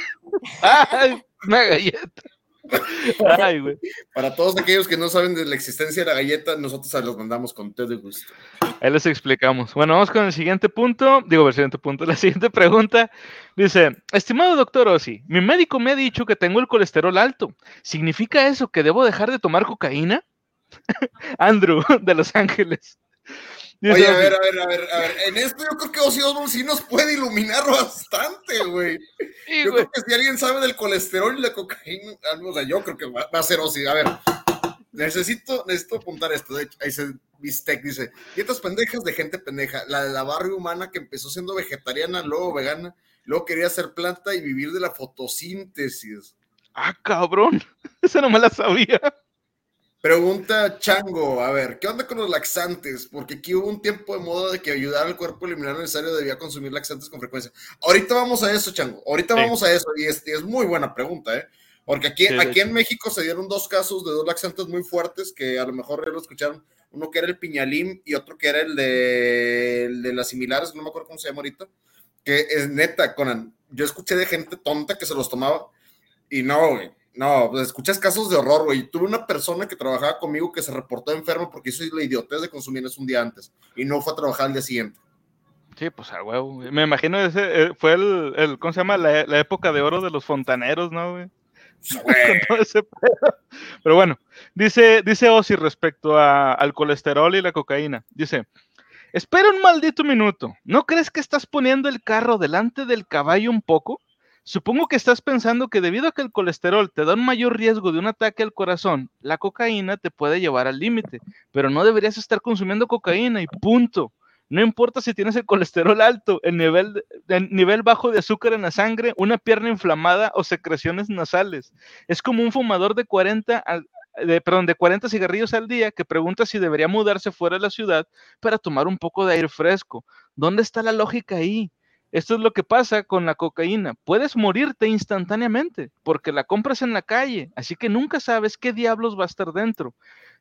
Ay, una galleta. Para todos aquellos que no saben de la existencia de la galleta, nosotros se los mandamos con todo gusto. Ahí les explicamos. Bueno, vamos con el siguiente punto. Digo, el siguiente punto. La siguiente pregunta dice: Estimado doctor Ossi, mi médico me ha dicho que tengo el colesterol alto. ¿Significa eso que debo dejar de tomar cocaína? Andrew, de Los Ángeles. Oye, a ver, a ver, a ver, a ver. En esto yo creo que Ozzy Osbourne sí nos puede iluminar bastante, güey. yo creo que si alguien sabe del colesterol y la cocaína, o sea, yo creo que va, a ser Ozzy. A ver, necesito, necesito apuntar esto. De hecho, ahí dice Bistec, dice, dietas pendejas de gente pendeja. La de la barrio humana que empezó siendo vegetariana, luego vegana, luego quería ser planta y vivir de la fotosíntesis. Ah, cabrón. Esa no me la sabía. Pregunta Chango, a ver, ¿qué onda con los laxantes? Porque aquí hubo un tiempo de moda de que ayudar al cuerpo a eliminar lo necesario debía consumir laxantes con frecuencia. Ahorita vamos a eso, Chango, ahorita vamos a eso, y es, es, muy buena pregunta, ¿eh? Porque aquí, aquí en México se dieron dos casos de dos laxantes muy fuertes que a lo mejor ya lo escucharon, uno que era el piñalim y otro que era el de, el de las similares, no me acuerdo cómo se llama ahorita, que es neta, Conan, yo escuché de gente tonta que se los tomaba y no, güey no, pues escuchas casos de horror, güey. Tuve una persona que trabajaba conmigo que se reportó enfermo porque hizo la idiotez de consumir eso un día antes y no fue a trabajar al día siguiente. Sí, pues a huevo. Me imagino ese eh, fue el, el, ¿cómo se llama? La, época de oro de los fontaneros, ¿no, güey? Pero bueno, dice, dice Ozzy respecto a, al colesterol y la cocaína. Dice, espera un maldito minuto. ¿No crees que estás poniendo el carro delante del caballo un poco? Supongo que estás pensando que debido a que el colesterol te da un mayor riesgo de un ataque al corazón, la cocaína te puede llevar al límite, pero no deberías estar consumiendo cocaína y punto. No importa si tienes el colesterol alto, el nivel, el nivel bajo de azúcar en la sangre, una pierna inflamada o secreciones nasales. Es como un fumador de 40, de, perdón, de 40 cigarrillos al día que pregunta si debería mudarse fuera de la ciudad para tomar un poco de aire fresco. ¿Dónde está la lógica ahí? Esto es lo que pasa con la cocaína. Puedes morirte instantáneamente porque la compras en la calle, así que nunca sabes qué diablos va a estar dentro.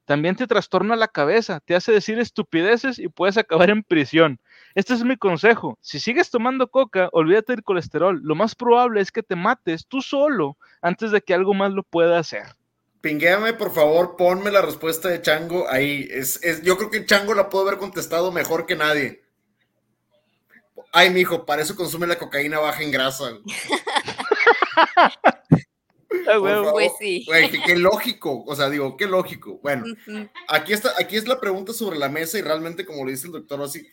También te trastorna la cabeza, te hace decir estupideces y puedes acabar en prisión. Este es mi consejo. Si sigues tomando coca, olvídate del colesterol. Lo más probable es que te mates tú solo antes de que algo más lo pueda hacer. Pinguéame, por favor, ponme la respuesta de Chango ahí. Es, es, yo creo que Chango la puede haber contestado mejor que nadie. Ay, mijo, para eso consume la cocaína baja en grasa. pues sí. qué, lógico, o sea, digo, qué lógico. Bueno, aquí está, aquí es la pregunta sobre la mesa y realmente, como le dice el doctor así,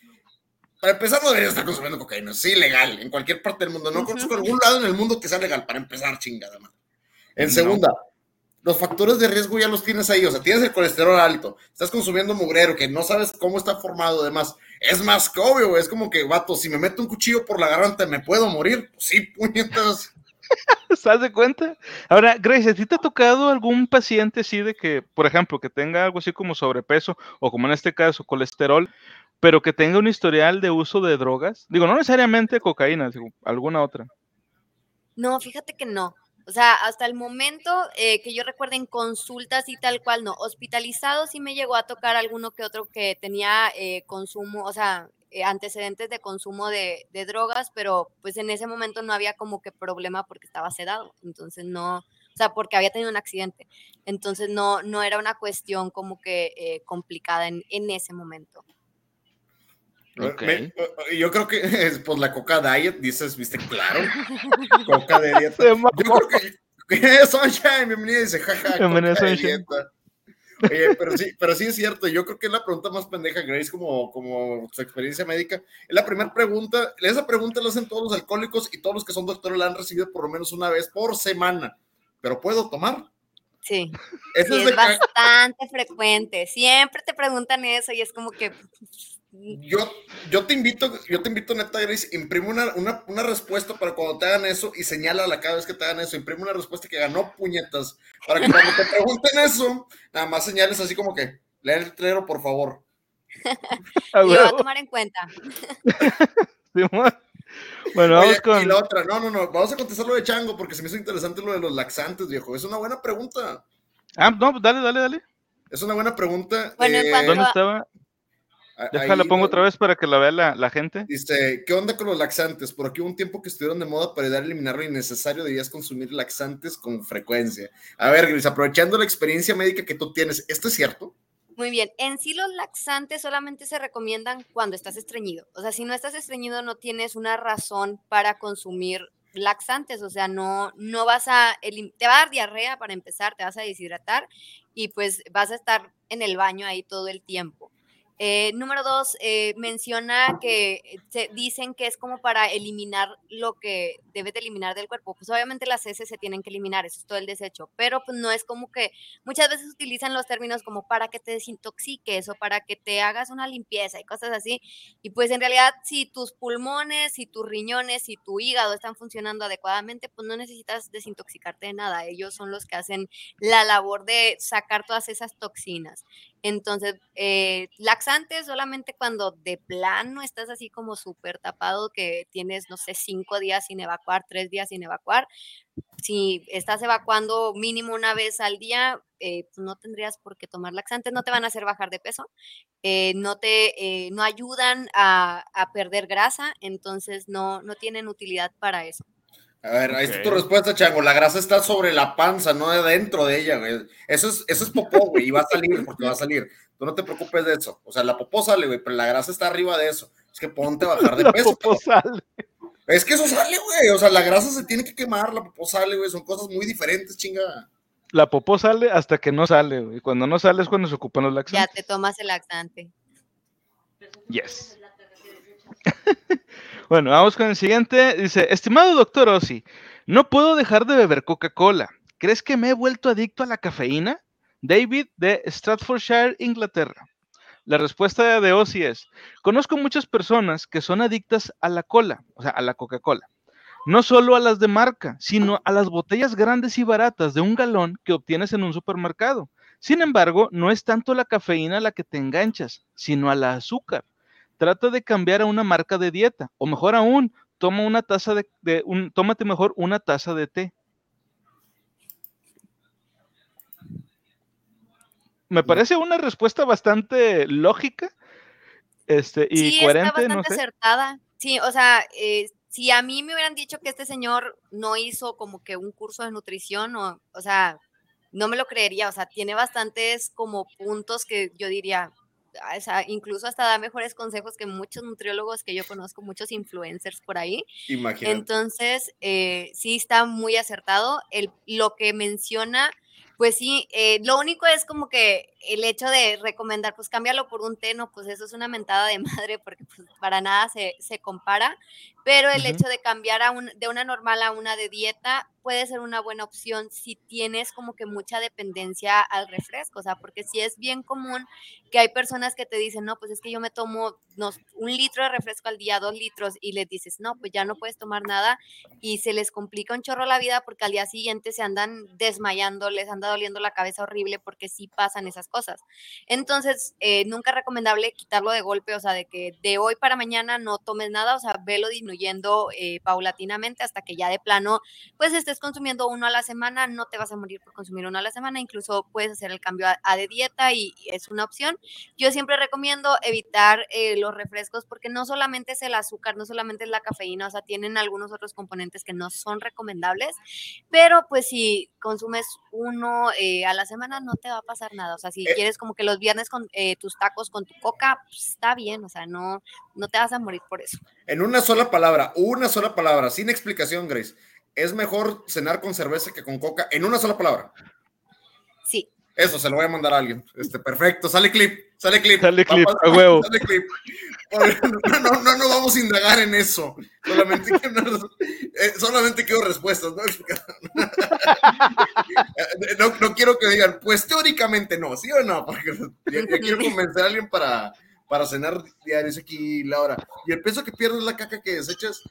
para empezar no debería estar consumiendo cocaína, sí, legal, en cualquier parte del mundo. No conozco algún lado en el mundo que sea legal, para empezar, chingada madre. En segunda, los factores de riesgo ya los tienes ahí, o sea, tienes el colesterol alto, estás consumiendo mugrero que no sabes cómo está formado, además, es más que obvio, es como que, vato, si me meto un cuchillo por la garganta, ¿me puedo morir? Pues sí, puñetas. ¿Estás de cuenta? Ahora, Grace, ¿a ti te ha tocado algún paciente así de que, por ejemplo, que tenga algo así como sobrepeso o como en este caso colesterol, pero que tenga un historial de uso de drogas? Digo, no necesariamente cocaína, digo, alguna otra. No, fíjate que no. O sea, hasta el momento eh, que yo recuerde en consultas y tal cual, no. Hospitalizado sí me llegó a tocar alguno que otro que tenía eh, consumo, o sea, eh, antecedentes de consumo de, drogas, pero pues en ese momento no había como que problema porque estaba sedado. Entonces no, o sea, porque había tenido un accidente. Entonces no, no era una cuestión como que complicada en, en ese momento. Ok. Me- yo creo que es pues la coca diet, dices, viste, claro. coca de dieta. Yo creo que. Sunshine, bienvenida, dice, jaja. Bienvenida, Sunshine. Oye, pero sí, pero sí es cierto, yo creo que es la pregunta más pendeja, Grace, como, como su experiencia médica. Es la primera pregunta, esa pregunta la hacen todos los alcohólicos y todos los que son doctores la han recibido por lo menos una vez por semana. ¿Pero puedo tomar? Sí, Eso sí, es es bastante frecuente. Siempre te preguntan eso y es como que Yo, yo te invito, yo te invito, neta, Grace, imprime una, una, una respuesta para cuando te hagan eso y señálala cada vez que te hagan eso. Imprime una respuesta que ganó puñetas. Para que cuando te pregunten eso, nada más señales así como que, lee el letrero, por favor. A lo va a tomar en cuenta. Bueno, Oye, vamos con. Y la otra, no, no, no, vamos a contestar lo de Chango porque se me hizo interesante lo de los laxantes, viejo. Es una buena pregunta. Ah, no, pues dale, dale, dale. Es una buena pregunta. Bueno, en eh, ¿Dónde estaba? Déjala, ahí- pongo otra vez para que la vea la, la gente. Dice, ¿qué onda con los laxantes? Por aquí hubo un tiempo que estuvieron de moda para ayudar a eliminar lo innecesario, debías consumir laxantes con frecuencia. A ver, Gris, aprovechando la experiencia médica que tú tienes, ¿esto es cierto? Muy bien. En sí los laxantes solamente se recomiendan cuando estás estreñido. O sea, si no estás estreñido no tienes una razón para consumir laxantes. O sea, no, no vas a, te va a dar diarrea para empezar, te vas a deshidratar y pues vas a estar en el baño ahí todo el tiempo. Eh, número dos, eh, menciona que se dicen que es como para eliminar lo que debes de eliminar del cuerpo. Pues obviamente las heces se tienen que eliminar, eso es todo el desecho, pero pues no es como que muchas veces utilizan los términos como para que te desintoxiques o para que te hagas una limpieza y cosas así. Y pues en realidad si tus pulmones, si tus riñones, si tu hígado están funcionando adecuadamente, pues no necesitas desintoxicarte de nada. Ellos son los que hacen la labor de sacar todas esas toxinas. Entonces, eh, solamente cuando de plano estás así como súper tapado, que tienes, no sé, cinco días sin evacuar, tres días sin evacuar. Si estás evacuando mínimo una vez al día, eh, pues no tendrías por qué tomar laxantes, no te van a hacer bajar de peso, eh, no te, eh, no ayudan a, a perder grasa, entonces no, no tienen utilidad para eso. A ver, ahí está tu respuesta, Chango. La grasa está sobre la panza, no dentro de ella, güey. Eso es, eso es popó, güey, y va a salir, porque va a salir. Tú no te preocupes de eso. O sea, la popó sale, güey, pero la grasa está arriba de eso. Es que ponte a bajar de La peso. popó sale. Es que eso sale, güey. O sea, la grasa se tiene que quemar, la popó sale, güey. Son cosas muy diferentes, chinga. La popó sale hasta que no sale, güey. Cuando no sale es cuando se ocupan los Ya laxantes. te tomas el laxante. Yes. bueno, vamos con el siguiente. Dice, estimado doctor Ossi, no puedo dejar de beber Coca-Cola. ¿Crees que me he vuelto adicto a la cafeína? David de Stratfordshire, Inglaterra. La respuesta de Ossi es, conozco muchas personas que son adictas a la cola, o sea, a la Coca-Cola. No solo a las de marca, sino a las botellas grandes y baratas de un galón que obtienes en un supermercado. Sin embargo, no es tanto la cafeína la que te enganchas, sino a la azúcar. Trata de cambiar a una marca de dieta, o mejor aún, toma una taza de, de un, tómate mejor una taza de té. Me parece una respuesta bastante lógica este, y sí, coherente, está no bastante sé. acertada. Sí, o sea, eh, si a mí me hubieran dicho que este señor no hizo como que un curso de nutrición, o, o sea, no me lo creería. O sea, tiene bastantes como puntos que yo diría, o sea, incluso hasta da mejores consejos que muchos nutriólogos que yo conozco, muchos influencers por ahí. Imagínate. Entonces, eh, sí está muy acertado. El, lo que menciona, pues sí, eh, lo único es como que el hecho de recomendar, pues cámbialo por un té, no, pues eso es una mentada de madre porque pues, para nada se, se compara, pero el hecho de cambiar a un, de una normal a una de dieta puede ser una buena opción si tienes como que mucha dependencia al refresco, o sea, porque sí es bien común que hay personas que te dicen, no, pues es que yo me tomo no, un litro de refresco al día, dos litros, y les dices, no, pues ya no puedes tomar nada, y se les complica un chorro la vida porque al día siguiente se andan desmayando, les anda doliendo la cabeza horrible porque sí pasan esas cosas. Entonces, eh, nunca es recomendable quitarlo de golpe, o sea, de que de hoy para mañana no tomes nada, o sea, velo disminuyendo eh, paulatinamente hasta que ya de plano, pues estés estés consumiendo uno a la semana, no te vas a morir por consumir uno a la semana, incluso puedes hacer el cambio a, a de dieta y es una opción. Yo siempre recomiendo evitar eh, los refrescos porque no solamente es el azúcar, no solamente es la cafeína, o sea, tienen algunos otros componentes que no son recomendables, pero pues si consumes uno eh, a la semana no te va a pasar nada, o sea, si Eh. quieres como que los viernes con eh, tus tacos con tu coca, pues, está bien, o sea, no, no te vas a morir por eso. En una sola palabra, una sola palabra, sin explicación, Grace. Es mejor cenar con cerveza que con coca. En una sola palabra. Sí. Eso se lo voy a mandar a alguien. Este, perfecto. Sale clip, sale clip. Sale clip, Papá, a huevo. Sale clip. No, no, no, no vamos a indagar en eso. Solamente, que no- eh, solamente quiero respuestas, ¿no? no, no quiero que digan, pues teóricamente no, ¿sí o no? Porque yo, yo quiero convencer a alguien para, para cenar diario. Dice aquí Laura. Y el peso que pierdes es la caca que desechas.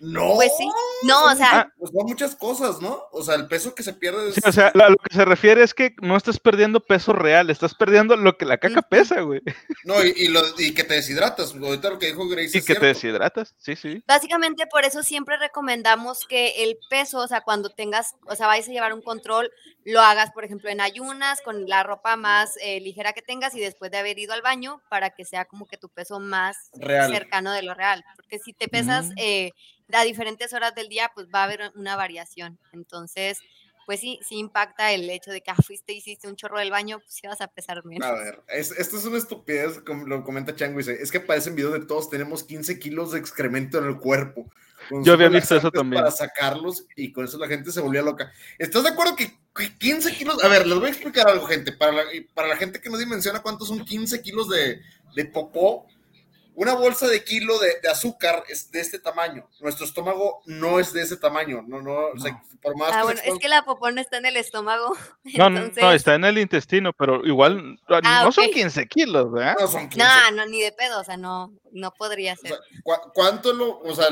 No. Pues sí. No, o sea, Pues son muchas cosas, ¿no? O sea, el peso que se pierde es. Sí, o sea, a lo que se refiere es que no estás perdiendo peso real, estás perdiendo lo que la caca pesa, güey. No, y, y lo- y que te deshidratas. Ahorita lo que dijo Grace. Y es que te deshidratas, sí, sí. Básicamente por eso siempre recomendamos que el peso, o sea, cuando tengas, o sea, vayas a llevar un control, lo hagas, por ejemplo, en ayunas, con la ropa más eh, ligera que tengas y después de haber ido al baño, para que sea como que tu peso más Real. cercano de lo real. Porque si te pesas Mm. eh, a diferentes horas del día, pues va a haber una variación. Entonces, pues sí, sí impacta el hecho de que ah, fuiste, hiciste un chorro del baño, pues sí vas a pesar menos. A ver, es- esto es una estupidez, como lo comenta Chango, dice, es que parecen video de todos, tenemos 15 kilos de excremento en el cuerpo. Con Yo había visto eso también. Para sacarlos y con eso la gente se volvía loca. ¿Estás de acuerdo que que 15 kilos? A ver, les voy a explicar algo, gente. Para la, para la gente que no dimensiona cuántos son 15 kilos de, de popó, una bolsa de kilo de, de azúcar es de este tamaño. Nuestro estómago no es de ese tamaño. No, no, o sea, por más Ah, que bueno, es que la popó no está en el estómago. No, no, entonces- no, está en el intestino, pero igual Ah, no son ok. 15 kilos, ¿verdad? no son 15. No, no, ni de pedo, o sea, no, no podría O ser. sea, ¿cu- ¿Cuánto lo, o sea,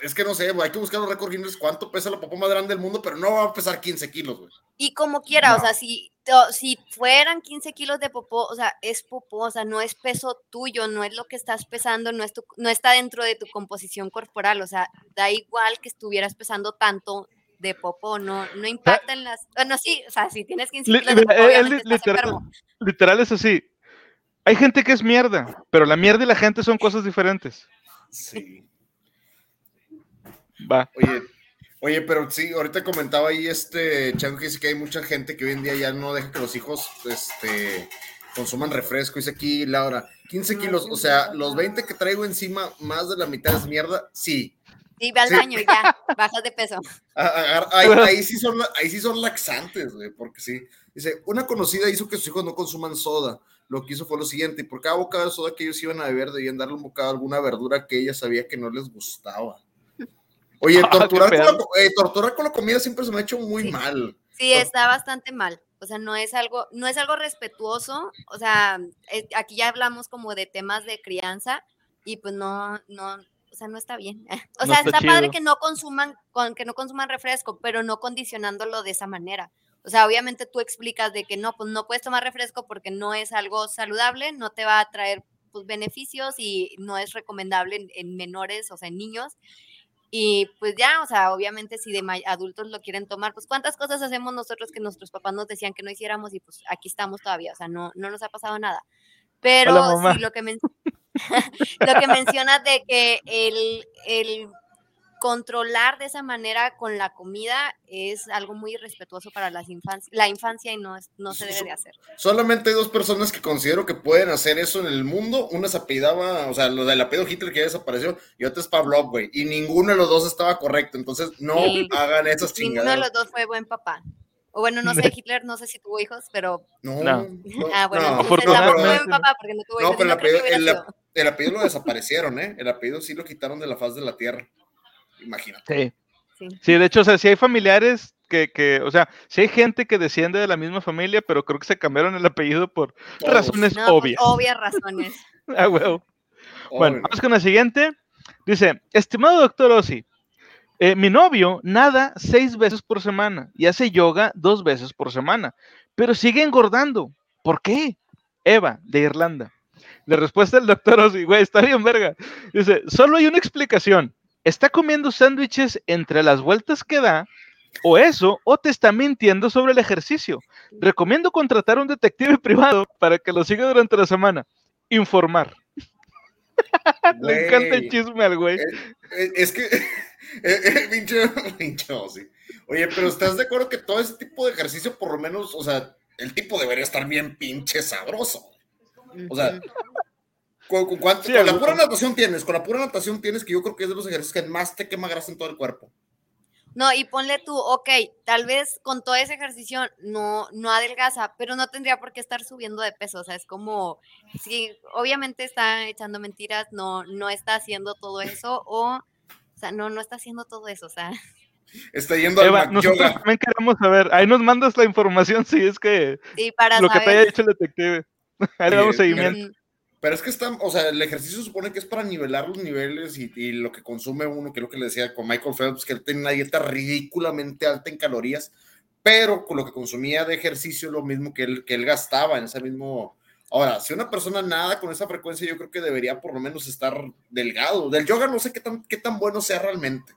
es que no sé, hay que buscar los récords Guinness, cuánto pesa la popó más grande del mundo, pero no va a pesar 15 kilos, güey. Y como quiera, o No. sea, si, si fueran 15 kilos de popó, o sea, es popó, o sea, no es peso tuyo, no es lo que estás pesando, no, es tu- no está dentro de tu composición corporal, o sea, da igual que estuvieras pesando tanto de popó, no, no impacta en las... Bueno, sí, o sea, si tienes 15 Li- kilos de popó, eh, obviamente li- estás literal, enfermo. literal es así. Hay gente que es mierda, pero la mierda y la gente son cosas diferentes. Sí. Va. Oye, oye, pero sí, ahorita comentaba ahí este Chango que dice que hay mucha gente que hoy en día ya no deja que los hijos este, consuman refresco. Dice aquí Laura, 15 kilos, o sea, los 20 que traigo encima, más de la mitad es mierda. Sí. Sí, ve al Sí. baño y ya, bajas de peso. Ahí, ahí sí son, la- ahí sí son laxantes, güey, porque sí. Dice, una conocida hizo que sus hijos no consuman soda. Lo que hizo fue lo siguiente, y por cada bocado de soda que ellos iban a beber, debían darle un bocado a alguna verdura que ella sabía que no les gustaba. Oye, Ah, torturar, con la, eh, torturar con la comida siempre se me ha hecho muy Sí. mal. Sí, está bastante mal. O sea, no es algo, no es algo respetuoso. O sea, eh, aquí ya hablamos como de temas de crianza y pues no, no, o sea, no está bien. O No sea, está está, padre que no consuman, con, que no consuman refresco, pero no condicionándolo de esa manera. O sea, obviamente tú explicas de que no, pues no puedes tomar refresco porque no es algo saludable, no te va a traer pues, beneficios y no es recomendable en, en menores, o sea, en niños. Y pues ya, o sea, obviamente si de adultos lo quieren tomar, pues cuántas cosas hacemos nosotros que nuestros papás nos decían que no hiciéramos y pues aquí estamos todavía, o sea, no, no nos ha pasado nada. Pero Hola, sí, lo que, men- lo que mencionas de que el, el controlar de esa manera con la comida es algo muy irrespetuoso para las infancia, la infancia y no, es- no se debe de hacer. Solamente hay dos personas que considero que pueden hacer eso en el mundo. Una se apellidaba, o sea, lo del apellido Hitler que ya desapareció, y otra es Pavlov, güey. Y ninguno de los dos estaba correcto. Entonces, no Sí. hagan esas Ninguno de los dos fue buen papá. O bueno, no sé, Hitler, no sé si tuvo hijos, pero... No, Ah, bueno, no. no. buen papá porque no tuvo No, hijos. pero no el apellido, el apellido lo desaparecieron, ¿eh? El apellido sí lo quitaron de la faz de la tierra. Imagínate. Sí. Sí. Sí, de hecho, o sea, si hay familiares que, que, o sea, si hay gente que desciende de la misma familia, pero creo que se cambiaron el apellido por razones No, pues, obvias. obvias razones. Ah, huevo. Bueno, Obvio. vamos con la siguiente. Dice, estimado doctor Ossi, eh, mi novio nada seis veces por semana y hace yoga dos veces por semana, pero sigue engordando. ¿Por qué? Eva, de Irlanda. La respuesta del doctor Ossi, güey, está bien verga. Dice, solo hay una explicación. Está comiendo sándwiches entre las vueltas que da, o eso, o te está mintiendo sobre el ejercicio. Recomiendo contratar a un detective privado para que lo siga durante la semana. Informar. Le encanta el chisme al güey. Eh, Es que, eh, eh, pinche, pinche Ozzy. Oye, pero ¿estás de acuerdo que todo ese tipo de ejercicio, por lo menos, o sea, el tipo debería estar bien pinche sabroso? O sea, ¿con, con cuánto- Sí, con la pura natación tienes, con la pura natación tienes, que yo creo que es de los ejercicios que más te quema grasa en todo el cuerpo. No, y ponle tú, ok, tal vez con todo ese ejercicio no, no adelgaza, pero no tendría por qué estar subiendo de peso. O sea, es como, si obviamente está echando mentiras, no, no está haciendo todo eso, o, o sea, no, no está haciendo todo eso. O sea, Está yendo al Eva, Mac nosotros Yoga. también queremos saber. Ahí nos mandas la información si es que sí, para lo que te haya dicho el detective. Ahí le Sí, damos sí. seguimiento. Pero es que está, o sea, el ejercicio supone que es para nivelar los niveles y, y lo que consume uno, que es lo que le decía con Michael Phelps, que él tiene una dieta ridículamente alta en calorías, pero con lo que consumía de ejercicio lo mismo que él, que él gastaba en ese mismo... Ahora, si una persona nada con esa frecuencia, yo creo que debería por lo menos estar delgado. Del yoga no sé qué tan, qué tan bueno sea realmente.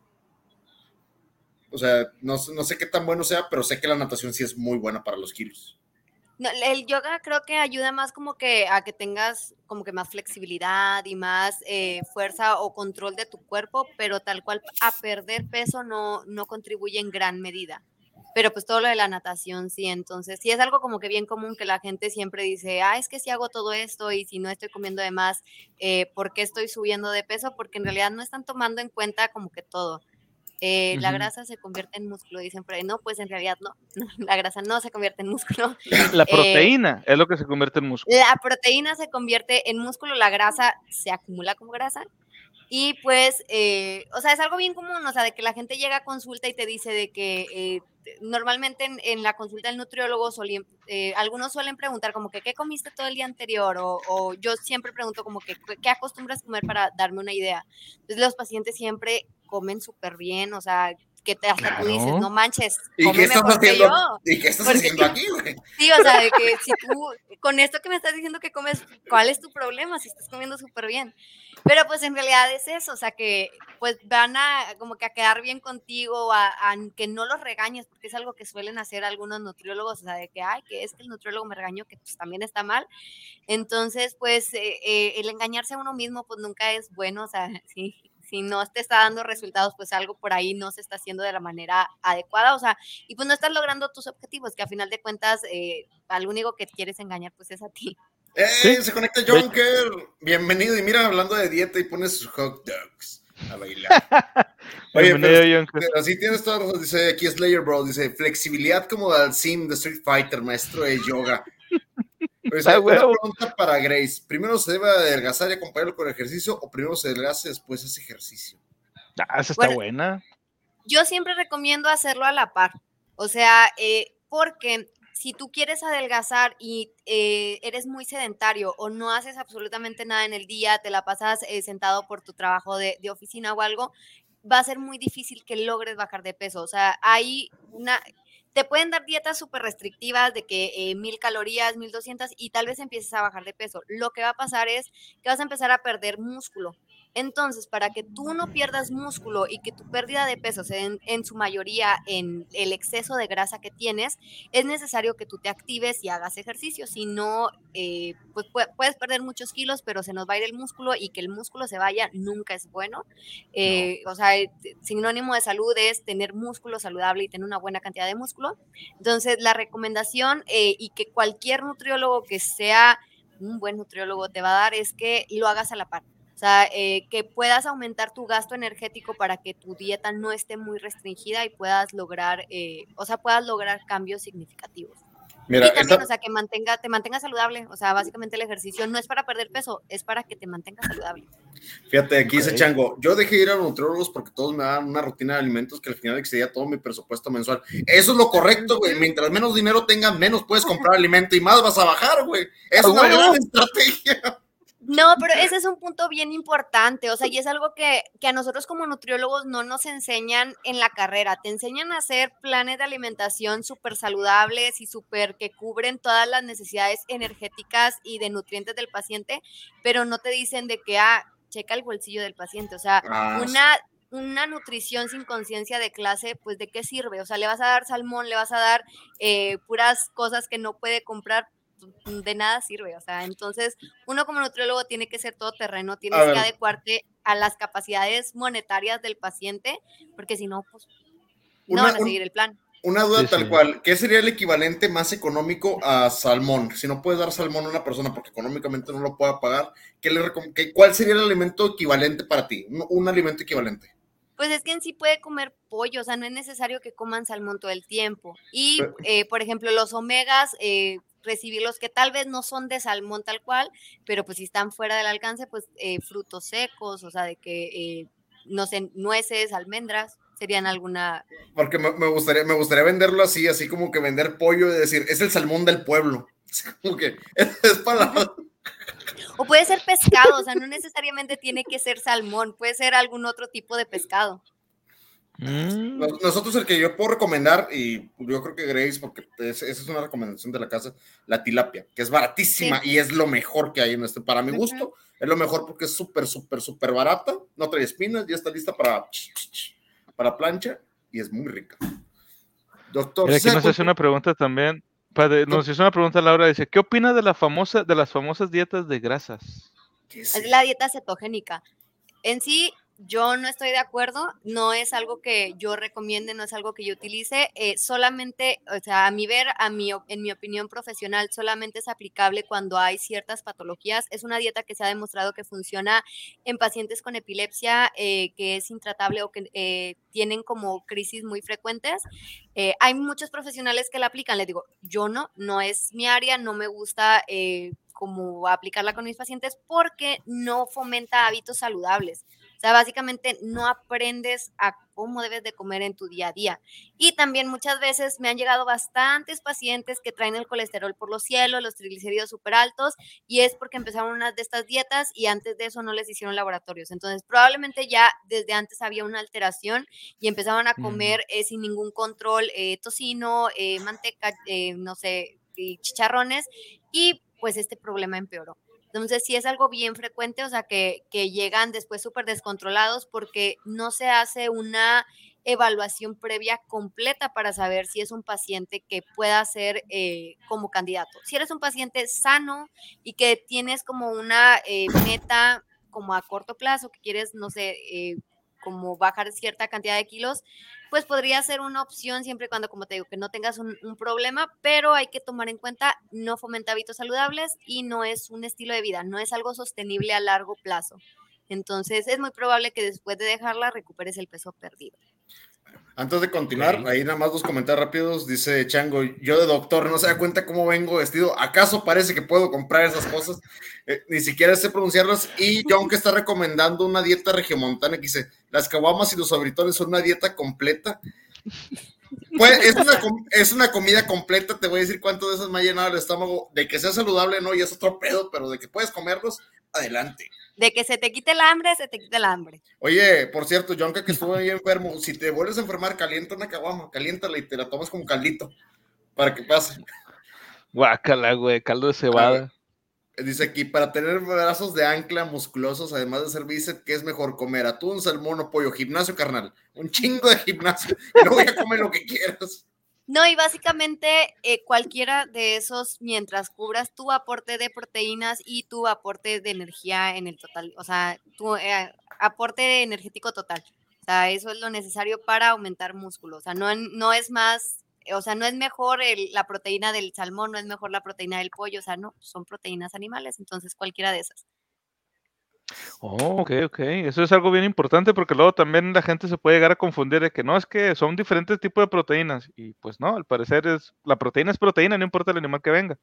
O sea, no, no sé qué tan bueno sea, pero sé que la natación sí es muy buena para los kilos. No, el yoga creo que ayuda más como que a que tengas como que más flexibilidad y más eh, fuerza o control de tu cuerpo, pero tal cual a perder peso no, no contribuye en gran medida. Pero pues todo lo de la natación sí, entonces sí es algo como que bien común que la gente siempre dice, ah, es que si hago todo esto y si no estoy comiendo de más, eh, ¿por qué estoy subiendo de peso? Porque en realidad no están tomando en cuenta como que todo. Eh, La grasa se convierte en músculo, dicen por ahí. No, pues en realidad no, la grasa no se convierte en músculo. La Eh, proteína es lo que se convierte en músculo. La proteína se convierte en músculo, la grasa se acumula como grasa. Y pues, eh, o sea, es algo bien común, o sea, de que la gente llega a consulta y te dice de que normalmente en, en la consulta del nutriólogo solían- algunos suelen preguntar como que, ¿qué comiste todo el día anterior? O, o yo siempre pregunto como que, ¿qué- ¿qué acostumbras comer para darme una idea? Entonces los pacientes siempre comen súper bien, o sea, que te, hasta tú dices, Claro. no manches, ¿Y come qué estás mejor que haciendo? yo. ¿Y qué estás Porque- haciendo aquí, güey? Sí, o sea, de que si tú, con esto que me estás diciendo que comes, ¿cuál es tu problema? Si estás comiendo súper bien. Pero pues en realidad es eso, o sea, que pues van a como que a quedar bien contigo, a, a que no los regañes, porque es algo que suelen hacer algunos nutriólogos, o sea, de que, ay, que es que el nutriólogo me regañó, que pues también está mal. Entonces, pues eh, eh, el engañarse a uno mismo, pues nunca es bueno, o sea, sí. Si no te está dando resultados, pues algo por ahí no se está haciendo de la manera adecuada, o sea, y pues no estás logrando tus objetivos, que a final de cuentas, eh, al único que quieres engañar, pues es a ti. ¡Eh! Sí. Se conecta Jonker. Bienvenido. Y mira, hablando de dieta y pones sus hot dogs a bailar. Oye, Bienvenido, pero, Jonker. pero sí tienes razón. Dice aquí Slayer Bro. Dice flexibilidad como al sim de Street Fighter, maestro de yoga. Pues, Ah, una huevo. pregunta para Grace. ¿Primero se debe adelgazar y acompañarlo con ejercicio o primero se adelgaza y después hace ejercicio? Ah, esa está Bueno, buena. Yo siempre recomiendo hacerlo a la par, o sea, eh, porque si tú quieres adelgazar y eh, eres muy sedentario o no haces absolutamente nada en el día, te la pasas eh, sentado por tu trabajo de, de oficina o algo, va a ser muy difícil que logres bajar de peso. O sea, hay una, te pueden dar dietas súper restrictivas de que eh, mil calorías, mil doscientas y tal vez empieces a bajar de peso. Lo que va a pasar es que vas a empezar a perder músculo. Entonces, para que tú no pierdas músculo y que tu pérdida de peso se den en su mayoría en el exceso de grasa que tienes, es necesario que tú te actives y hagas ejercicio. Si no, eh, pues pu- puedes perder muchos kilos, pero se nos va a ir el músculo y que el músculo se vaya nunca es bueno. Eh, O sea, eh, sinónimo de salud es tener músculo saludable y tener una buena cantidad de músculo. Entonces, la recomendación eh, y que cualquier nutriólogo que sea un buen nutriólogo te va a dar es que lo hagas a la par. O sea, eh, que puedas aumentar tu gasto energético para que tu dieta no esté muy restringida y puedas lograr, eh, o sea, puedas lograr cambios significativos. Mira, y también, esta- o sea, que mantenga, te mantenga saludable. O sea, básicamente el ejercicio no es para perder peso, es para que te mantengas saludable. Fíjate, aquí dice Ok. Chango, yo dejé de ir a los nutriólogos porque todos me daban una rutina de alimentos que al final excedía todo mi presupuesto mensual. Eso es lo correcto, güey. Mientras menos dinero tengas, menos puedes comprar alimento y más vas a bajar, güey. Es ¡A una gran estrategia. No, pero ese es un punto bien importante, o sea, y es algo que, que a nosotros como nutriólogos no nos enseñan en la carrera, te enseñan a hacer planes de alimentación súper saludables y súper que cubren todas las necesidades energéticas y de nutrientes del paciente, pero no te dicen de que, ah, checa el bolsillo del paciente, o sea, Ah, una, una nutrición sin conciencia de clase, pues de qué sirve? O sea, le vas a dar salmón, le vas a dar eh, puras cosas que no puede comprar, de nada sirve. O sea, entonces uno como nutriólogo tiene que ser todo terreno, tienes que adecuarte a las capacidades monetarias del paciente, porque si no, pues no van a seguir el plan. Una duda tal cual, ¿qué sería el equivalente más económico a salmón? Si no puedes dar salmón a una persona porque económicamente no lo pueda pagar, ¿qué le qué, ¿cuál sería el alimento equivalente para ti? Un, alimento equivalente. Pues es que en sí puede comer pollo, o sea, no es necesario que coman salmón todo el tiempo. Y, eh, por ejemplo, los omegas, eh, recibirlos que tal vez no son de salmón tal cual, pero pues si están fuera del alcance, pues eh, frutos secos, o sea, de que, no sé, nueces, almendras serían alguna. Porque me, gustaría, me gustaría venderlo así, así como que vender pollo y decir, es el salmón del pueblo. Como que es, para. O puede ser pescado, o sea, no necesariamente tiene que ser salmón, puede ser algún otro tipo de pescado. Mm. Nosotros el que yo puedo recomendar, y yo creo que Grace, porque esa es una recomendación de la casa, la tilapia, que es baratísima y es lo mejor que hay en este, para mi gusto, es lo mejor porque es súper, súper, súper barata, no trae espinas, ya está lista para para plancha y es muy rica. Doctor. aquí nos hace una pregunta también. Nos hizo una pregunta Laura, dice, ¿qué opina de la famosa, de las famosas dietas de grasas? Es la dieta cetogénica. En sí, yo no estoy de acuerdo, no es algo que yo recomiende, no es algo que yo utilice, eh, solamente, o sea, a mi ver, a mi, en mi opinión profesional, solamente es aplicable cuando hay ciertas patologías. Es una dieta que se ha demostrado que funciona en pacientes con epilepsia, eh, que es intratable o que eh, tienen como crisis muy frecuentes. hay muchos profesionales que la aplican, les digo, yo no, no es mi área, no me gusta como aplicarla con mis pacientes porque no fomenta hábitos saludables. O sea, básicamente no aprendes a cómo debes de comer en tu día a día. Y también muchas veces me han llegado bastantes pacientes que traen el colesterol por los cielos, los triglicéridos súper altos, y es porque empezaron una de estas dietas y antes de eso no les hicieron laboratorios. Entonces, probablemente ya desde antes había una alteración y empezaban a comer eh, sin ningún control eh, tocino, eh, manteca, no sé, chicharrones, y pues este problema empeoró. Entonces, sí es algo bien frecuente, o sea, que, llegan después súper descontrolados porque no se hace una evaluación previa completa para saber si es un paciente que pueda ser eh, como candidato. Si eres un paciente sano y que tienes como una eh, meta como a corto plazo, que quieres, no sé, eh, como bajar cierta cantidad de kilos, pues podría ser una opción siempre y cuando, como te digo, que no tengas un, problema, pero hay que tomar en cuenta, no fomenta hábitos saludables y no es un estilo de vida, no es algo sostenible a largo plazo. Entonces es muy probable que después de dejarla recuperes el peso perdido. Antes de continuar, ahí nada más dos comentarios rápidos. Dice Chango, yo de doctor no se da cuenta cómo vengo vestido. ¿Acaso parece que puedo comprar esas cosas? Eh, ni siquiera sé pronunciarlas. Y John que está recomendando una dieta regiomontana que dice, las caguamas y los abritones son una dieta completa. Pues es una, es una comida completa, te voy a decir cuánto de esas me ha llenado el estómago. De que sea saludable, no, y es otro pedo, pero de que puedes comerlos, adelante de que se te quite el hambre, se te quite el hambre. Oye, por cierto, Jonka, que estuvo ahí enfermo, si te vuelves a enfermar, calienta una caguama, caliéntala y te la tomas como caldito para que pase. Guácala, güey, caldo de cebada. Dice aquí, para tener brazos de ancla musculosos, además de ser bíceps, ¿qué es mejor comer? Atún, salmón o pollo, gimnasio, carnal. Un chingo de gimnasio. No voy a comer lo que quieras. No, y básicamente eh, cualquiera de esos, mientras cubras tu aporte de proteínas y tu aporte de energía en el total, o sea, tu eh, aporte energético total. O sea, eso es lo necesario para aumentar músculo. O sea, no, no es más, o sea, no es mejor la proteína del salmón, no es mejor la proteína del pollo, o sea, no, son proteínas animales, entonces cualquiera de esas. Oh, ok, ok. Eso es algo bien importante porque luego también la gente se puede llegar a confundir de que no, es que son diferentes tipos de proteínas. Y pues no, al parecer es, la proteína es proteína, no importa el animal que venga.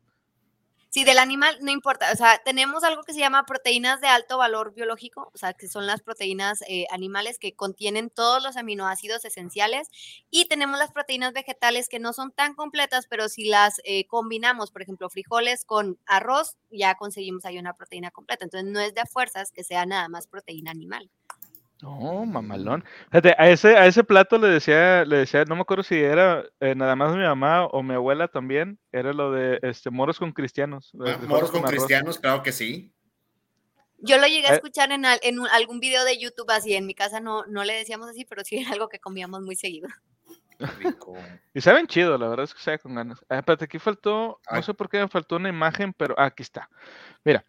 Sí, del animal no importa. O sea, tenemos algo que se llama proteínas de alto valor biológico, o sea, que son las proteínas eh, animales que contienen todos los aminoácidos esenciales. Y tenemos las proteínas vegetales que no son tan completas, pero si las eh, combinamos, por ejemplo, frijoles con arroz, ya conseguimos ahí una proteína completa. Entonces, no es de fuerzas que sea nada más proteína animal. No, mamalón. Fíjate, a ese, a ese plato le decía, le decía, no me acuerdo si era eh, nada más mi mamá o mi abuela también, era lo de este moros con cristianos. Ah, moros con, cristianos, claro que sí. Yo lo llegué a Eh. escuchar en, al- en un- algún video de YouTube así. En mi casa no, no le decíamos así, pero sí era algo que comíamos muy seguido. Rico. Y saben chido, la verdad es que sabe con ganas. Ah, espérate, aquí faltó, no sé por qué me faltó una imagen, pero ah, aquí está. Mira,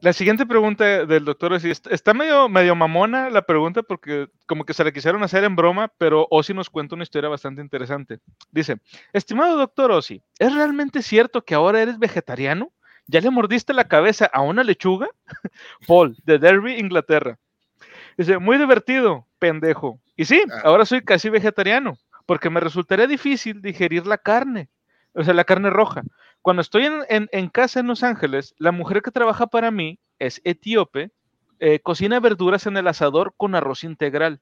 la siguiente pregunta del doctor est- está medio, medio mamona la pregunta porque como que se la quisieron hacer en broma, pero Ozzy nos cuenta una historia bastante interesante. Dice, estimado doctor Ozzy, ¿es realmente cierto que ahora eres vegetariano? ¿Ya le mordiste la cabeza a una lechuga? Paul, de Derby, Inglaterra. Dice, muy divertido, pendejo. Y sí, Ah. ahora soy casi vegetariano, porque me resultaría difícil digerir la carne, o sea, la carne roja. Cuando estoy en, casa en Los Ángeles, la mujer que trabaja para mí es etíope, eh, cocina verduras en el asador con arroz integral.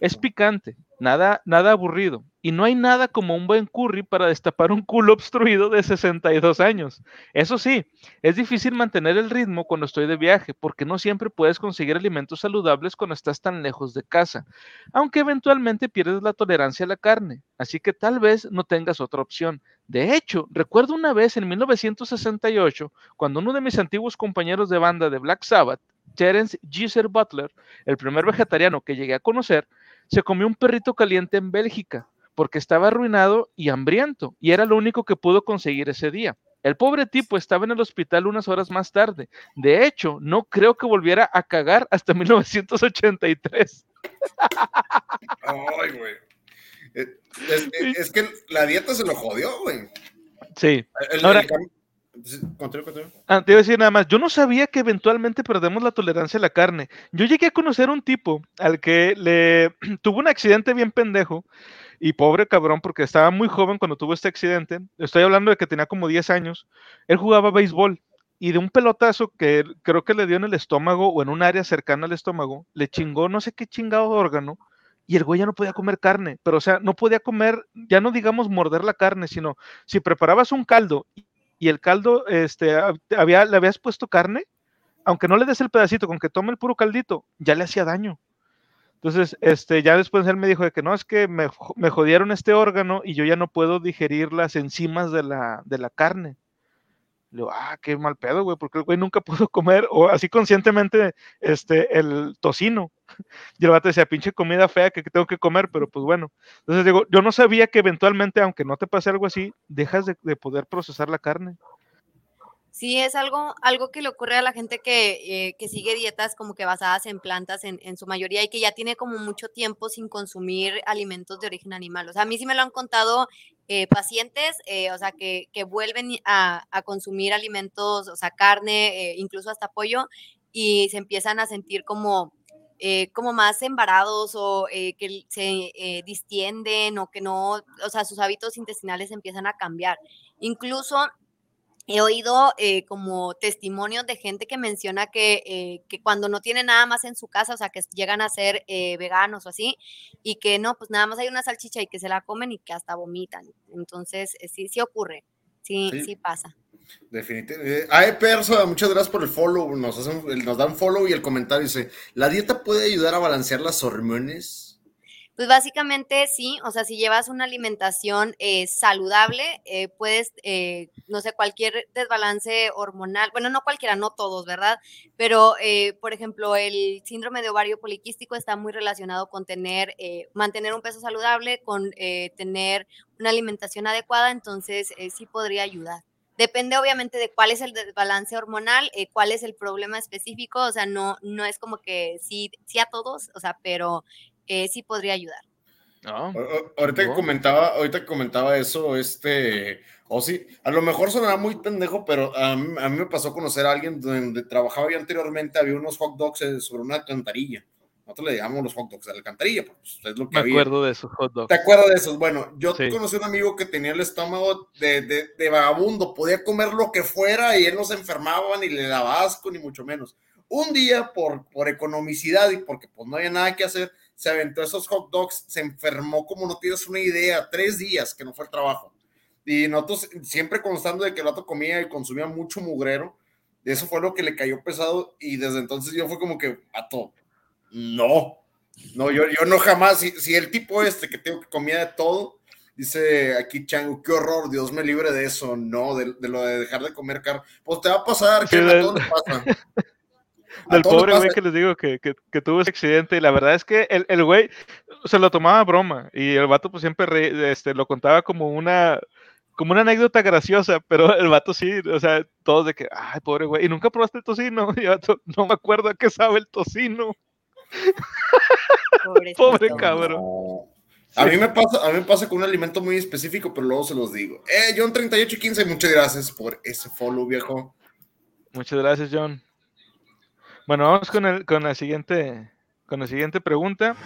Es picante, nada, nada aburrido. Y no hay nada como un buen curry para destapar un culo obstruido de 62 años. Eso sí, es difícil mantener el ritmo cuando estoy de viaje, porque no siempre puedes conseguir alimentos saludables cuando estás tan lejos de casa, aunque eventualmente pierdes la tolerancia a la carne, así que tal vez no tengas otra opción. De hecho, recuerdo una vez en 1968, cuando uno de mis antiguos compañeros de banda de Black Sabbath, Terence Geezer Butler, el primer vegetariano que llegué a conocer, se comió un perrito caliente en Bélgica porque estaba arruinado y hambriento, y era lo único que pudo conseguir ese día. El pobre tipo estaba en el hospital unas horas más tarde. De hecho, no creo que volviera a cagar hasta 1983. Ay, güey. Eh, Es, es- es que la dieta se lo jodió, güey. Sí. El- Ahora- continúa, continúa. Ah, te iba a decir nada más, yo no sabía que eventualmente perdemos la tolerancia a la carne. Yo llegué a conocer un tipo al que le tuvo un accidente bien pendejo y pobre cabrón porque estaba muy joven cuando tuvo este accidente. Estoy hablando de que tenía como 10 años. Él jugaba béisbol y de un pelotazo que creo que le dio en el estómago o en un área cercana al estómago, le chingó no sé qué chingado órgano y el güey ya no podía comer carne, pero o sea, no podía comer, ya no digamos morder la carne, sino si preparabas un caldo y el caldo, este, hab- había, le habías puesto carne, aunque no le des el pedacito, con que tome el puro caldito, ya le hacía daño. Entonces, este, ya después él me dijo de que no, es que me, me jodieron este órgano y yo ya no puedo digerir las enzimas de la, de la carne. Le digo, ah, qué mal pedo, güey, porque el güey nunca pudo comer, o así conscientemente, este, el tocino. Y el pinche comida fea que tengo que comer, pero pues bueno. Entonces digo, yo no sabía que eventualmente, aunque no te pase algo así, dejas de, de poder procesar la carne. Sí, es algo, algo que le ocurre a la gente que, eh, que sigue dietas como que basadas en plantas en, en su mayoría y que ya tiene como mucho tiempo sin consumir alimentos de origen animal. O sea, a mí sí me lo han contado eh, pacientes, eh, o sea, que, que vuelven a, a consumir alimentos, o sea, carne, eh, incluso hasta pollo, y se empiezan a sentir como, como más embarados o que se distienden o que no, o sea, sus hábitos intestinales empiezan a cambiar. Incluso He oído eh, como testimonios de gente que menciona que, eh, que cuando no tiene nada más en su casa, o sea, que llegan a ser eh, veganos o así, y que no, pues nada más hay una salchicha y que se la comen y que hasta vomitan. Entonces, eh, sí, sí ocurre, sí, Sí. sí, pasa. Definitivamente. Ay, Perso, muchas gracias por el follow. Nos, hacen, nos dan follow y el comentario dice: ¿La dieta puede ayudar a balancear las hormonas? Pues básicamente sí, o sea, si llevas una alimentación eh, saludable, eh, puedes, eh, no sé, cualquier desbalance hormonal, bueno, no cualquiera, no todos, ¿verdad? Pero, eh, por ejemplo, el síndrome de ovario poliquístico está muy relacionado con tener, eh, mantener un peso saludable, con tener una alimentación adecuada, entonces sí podría ayudar. Depende obviamente de cuál es el desbalance hormonal, eh, cuál es el problema específico, o sea, no, no es como que sí, sí a todos, o sea, pero eh, sí podría ayudar. No, o- Ahorita que comentaba, ahorita que comentaba eso, este, o sí, a lo mejor sonará muy pendejo, pero a mí, a mí me pasó conocer a alguien donde trabajaba yo anteriormente, había unos hot dogs eh, sobre una alcantarilla. Nosotros le llamamos los hot dogs de la alcantarilla, pues es lo que me había. acuerdo de esos hot dogs. ¿Te acuerdas de esos? Bueno, yo Sí. conocí a un amigo que tenía el estómago de, de, de vagabundo, podía comer lo que fuera y él no se enfermaba ni le daba asco, ni mucho menos. Un día, por, por economicidad y porque pues no había nada que hacer, se aventó esos hot dogs, se enfermó como no tienes una idea, tres días que no fue al trabajo. Y nosotros siempre constando de que el vato comía y consumía mucho mugrero, eso fue lo que le cayó pesado y desde entonces yo fue como que, vato, no, no, yo, yo no jamás, si, si el tipo este que tengo que comía de todo, dice aquí Chango, qué horror, Dios me libre de eso, no, de, de lo de dejar de comer carne, pues te va a pasar, Sí, todos nos pasa. Del pobre güey que les digo que, que, que tuvo ese accidente. Y la verdad es que el, el güey se lo tomaba a broma. Y el vato pues siempre re- este, lo contaba como una como una anécdota graciosa, pero el vato sí, o sea, todos de que, ay, pobre güey, ¿y nunca probaste el tocino? Y el vato, no me acuerdo a qué sabe el tocino. Pobre cabrón. A mí me pasa, a mí me pasa con un alimento muy específico, pero luego se los digo. Eh, John 3815, muchas gracias por ese follow, viejo. Muchas gracias, John. Bueno, vamos con, el, con la siguiente con la siguiente pregunta.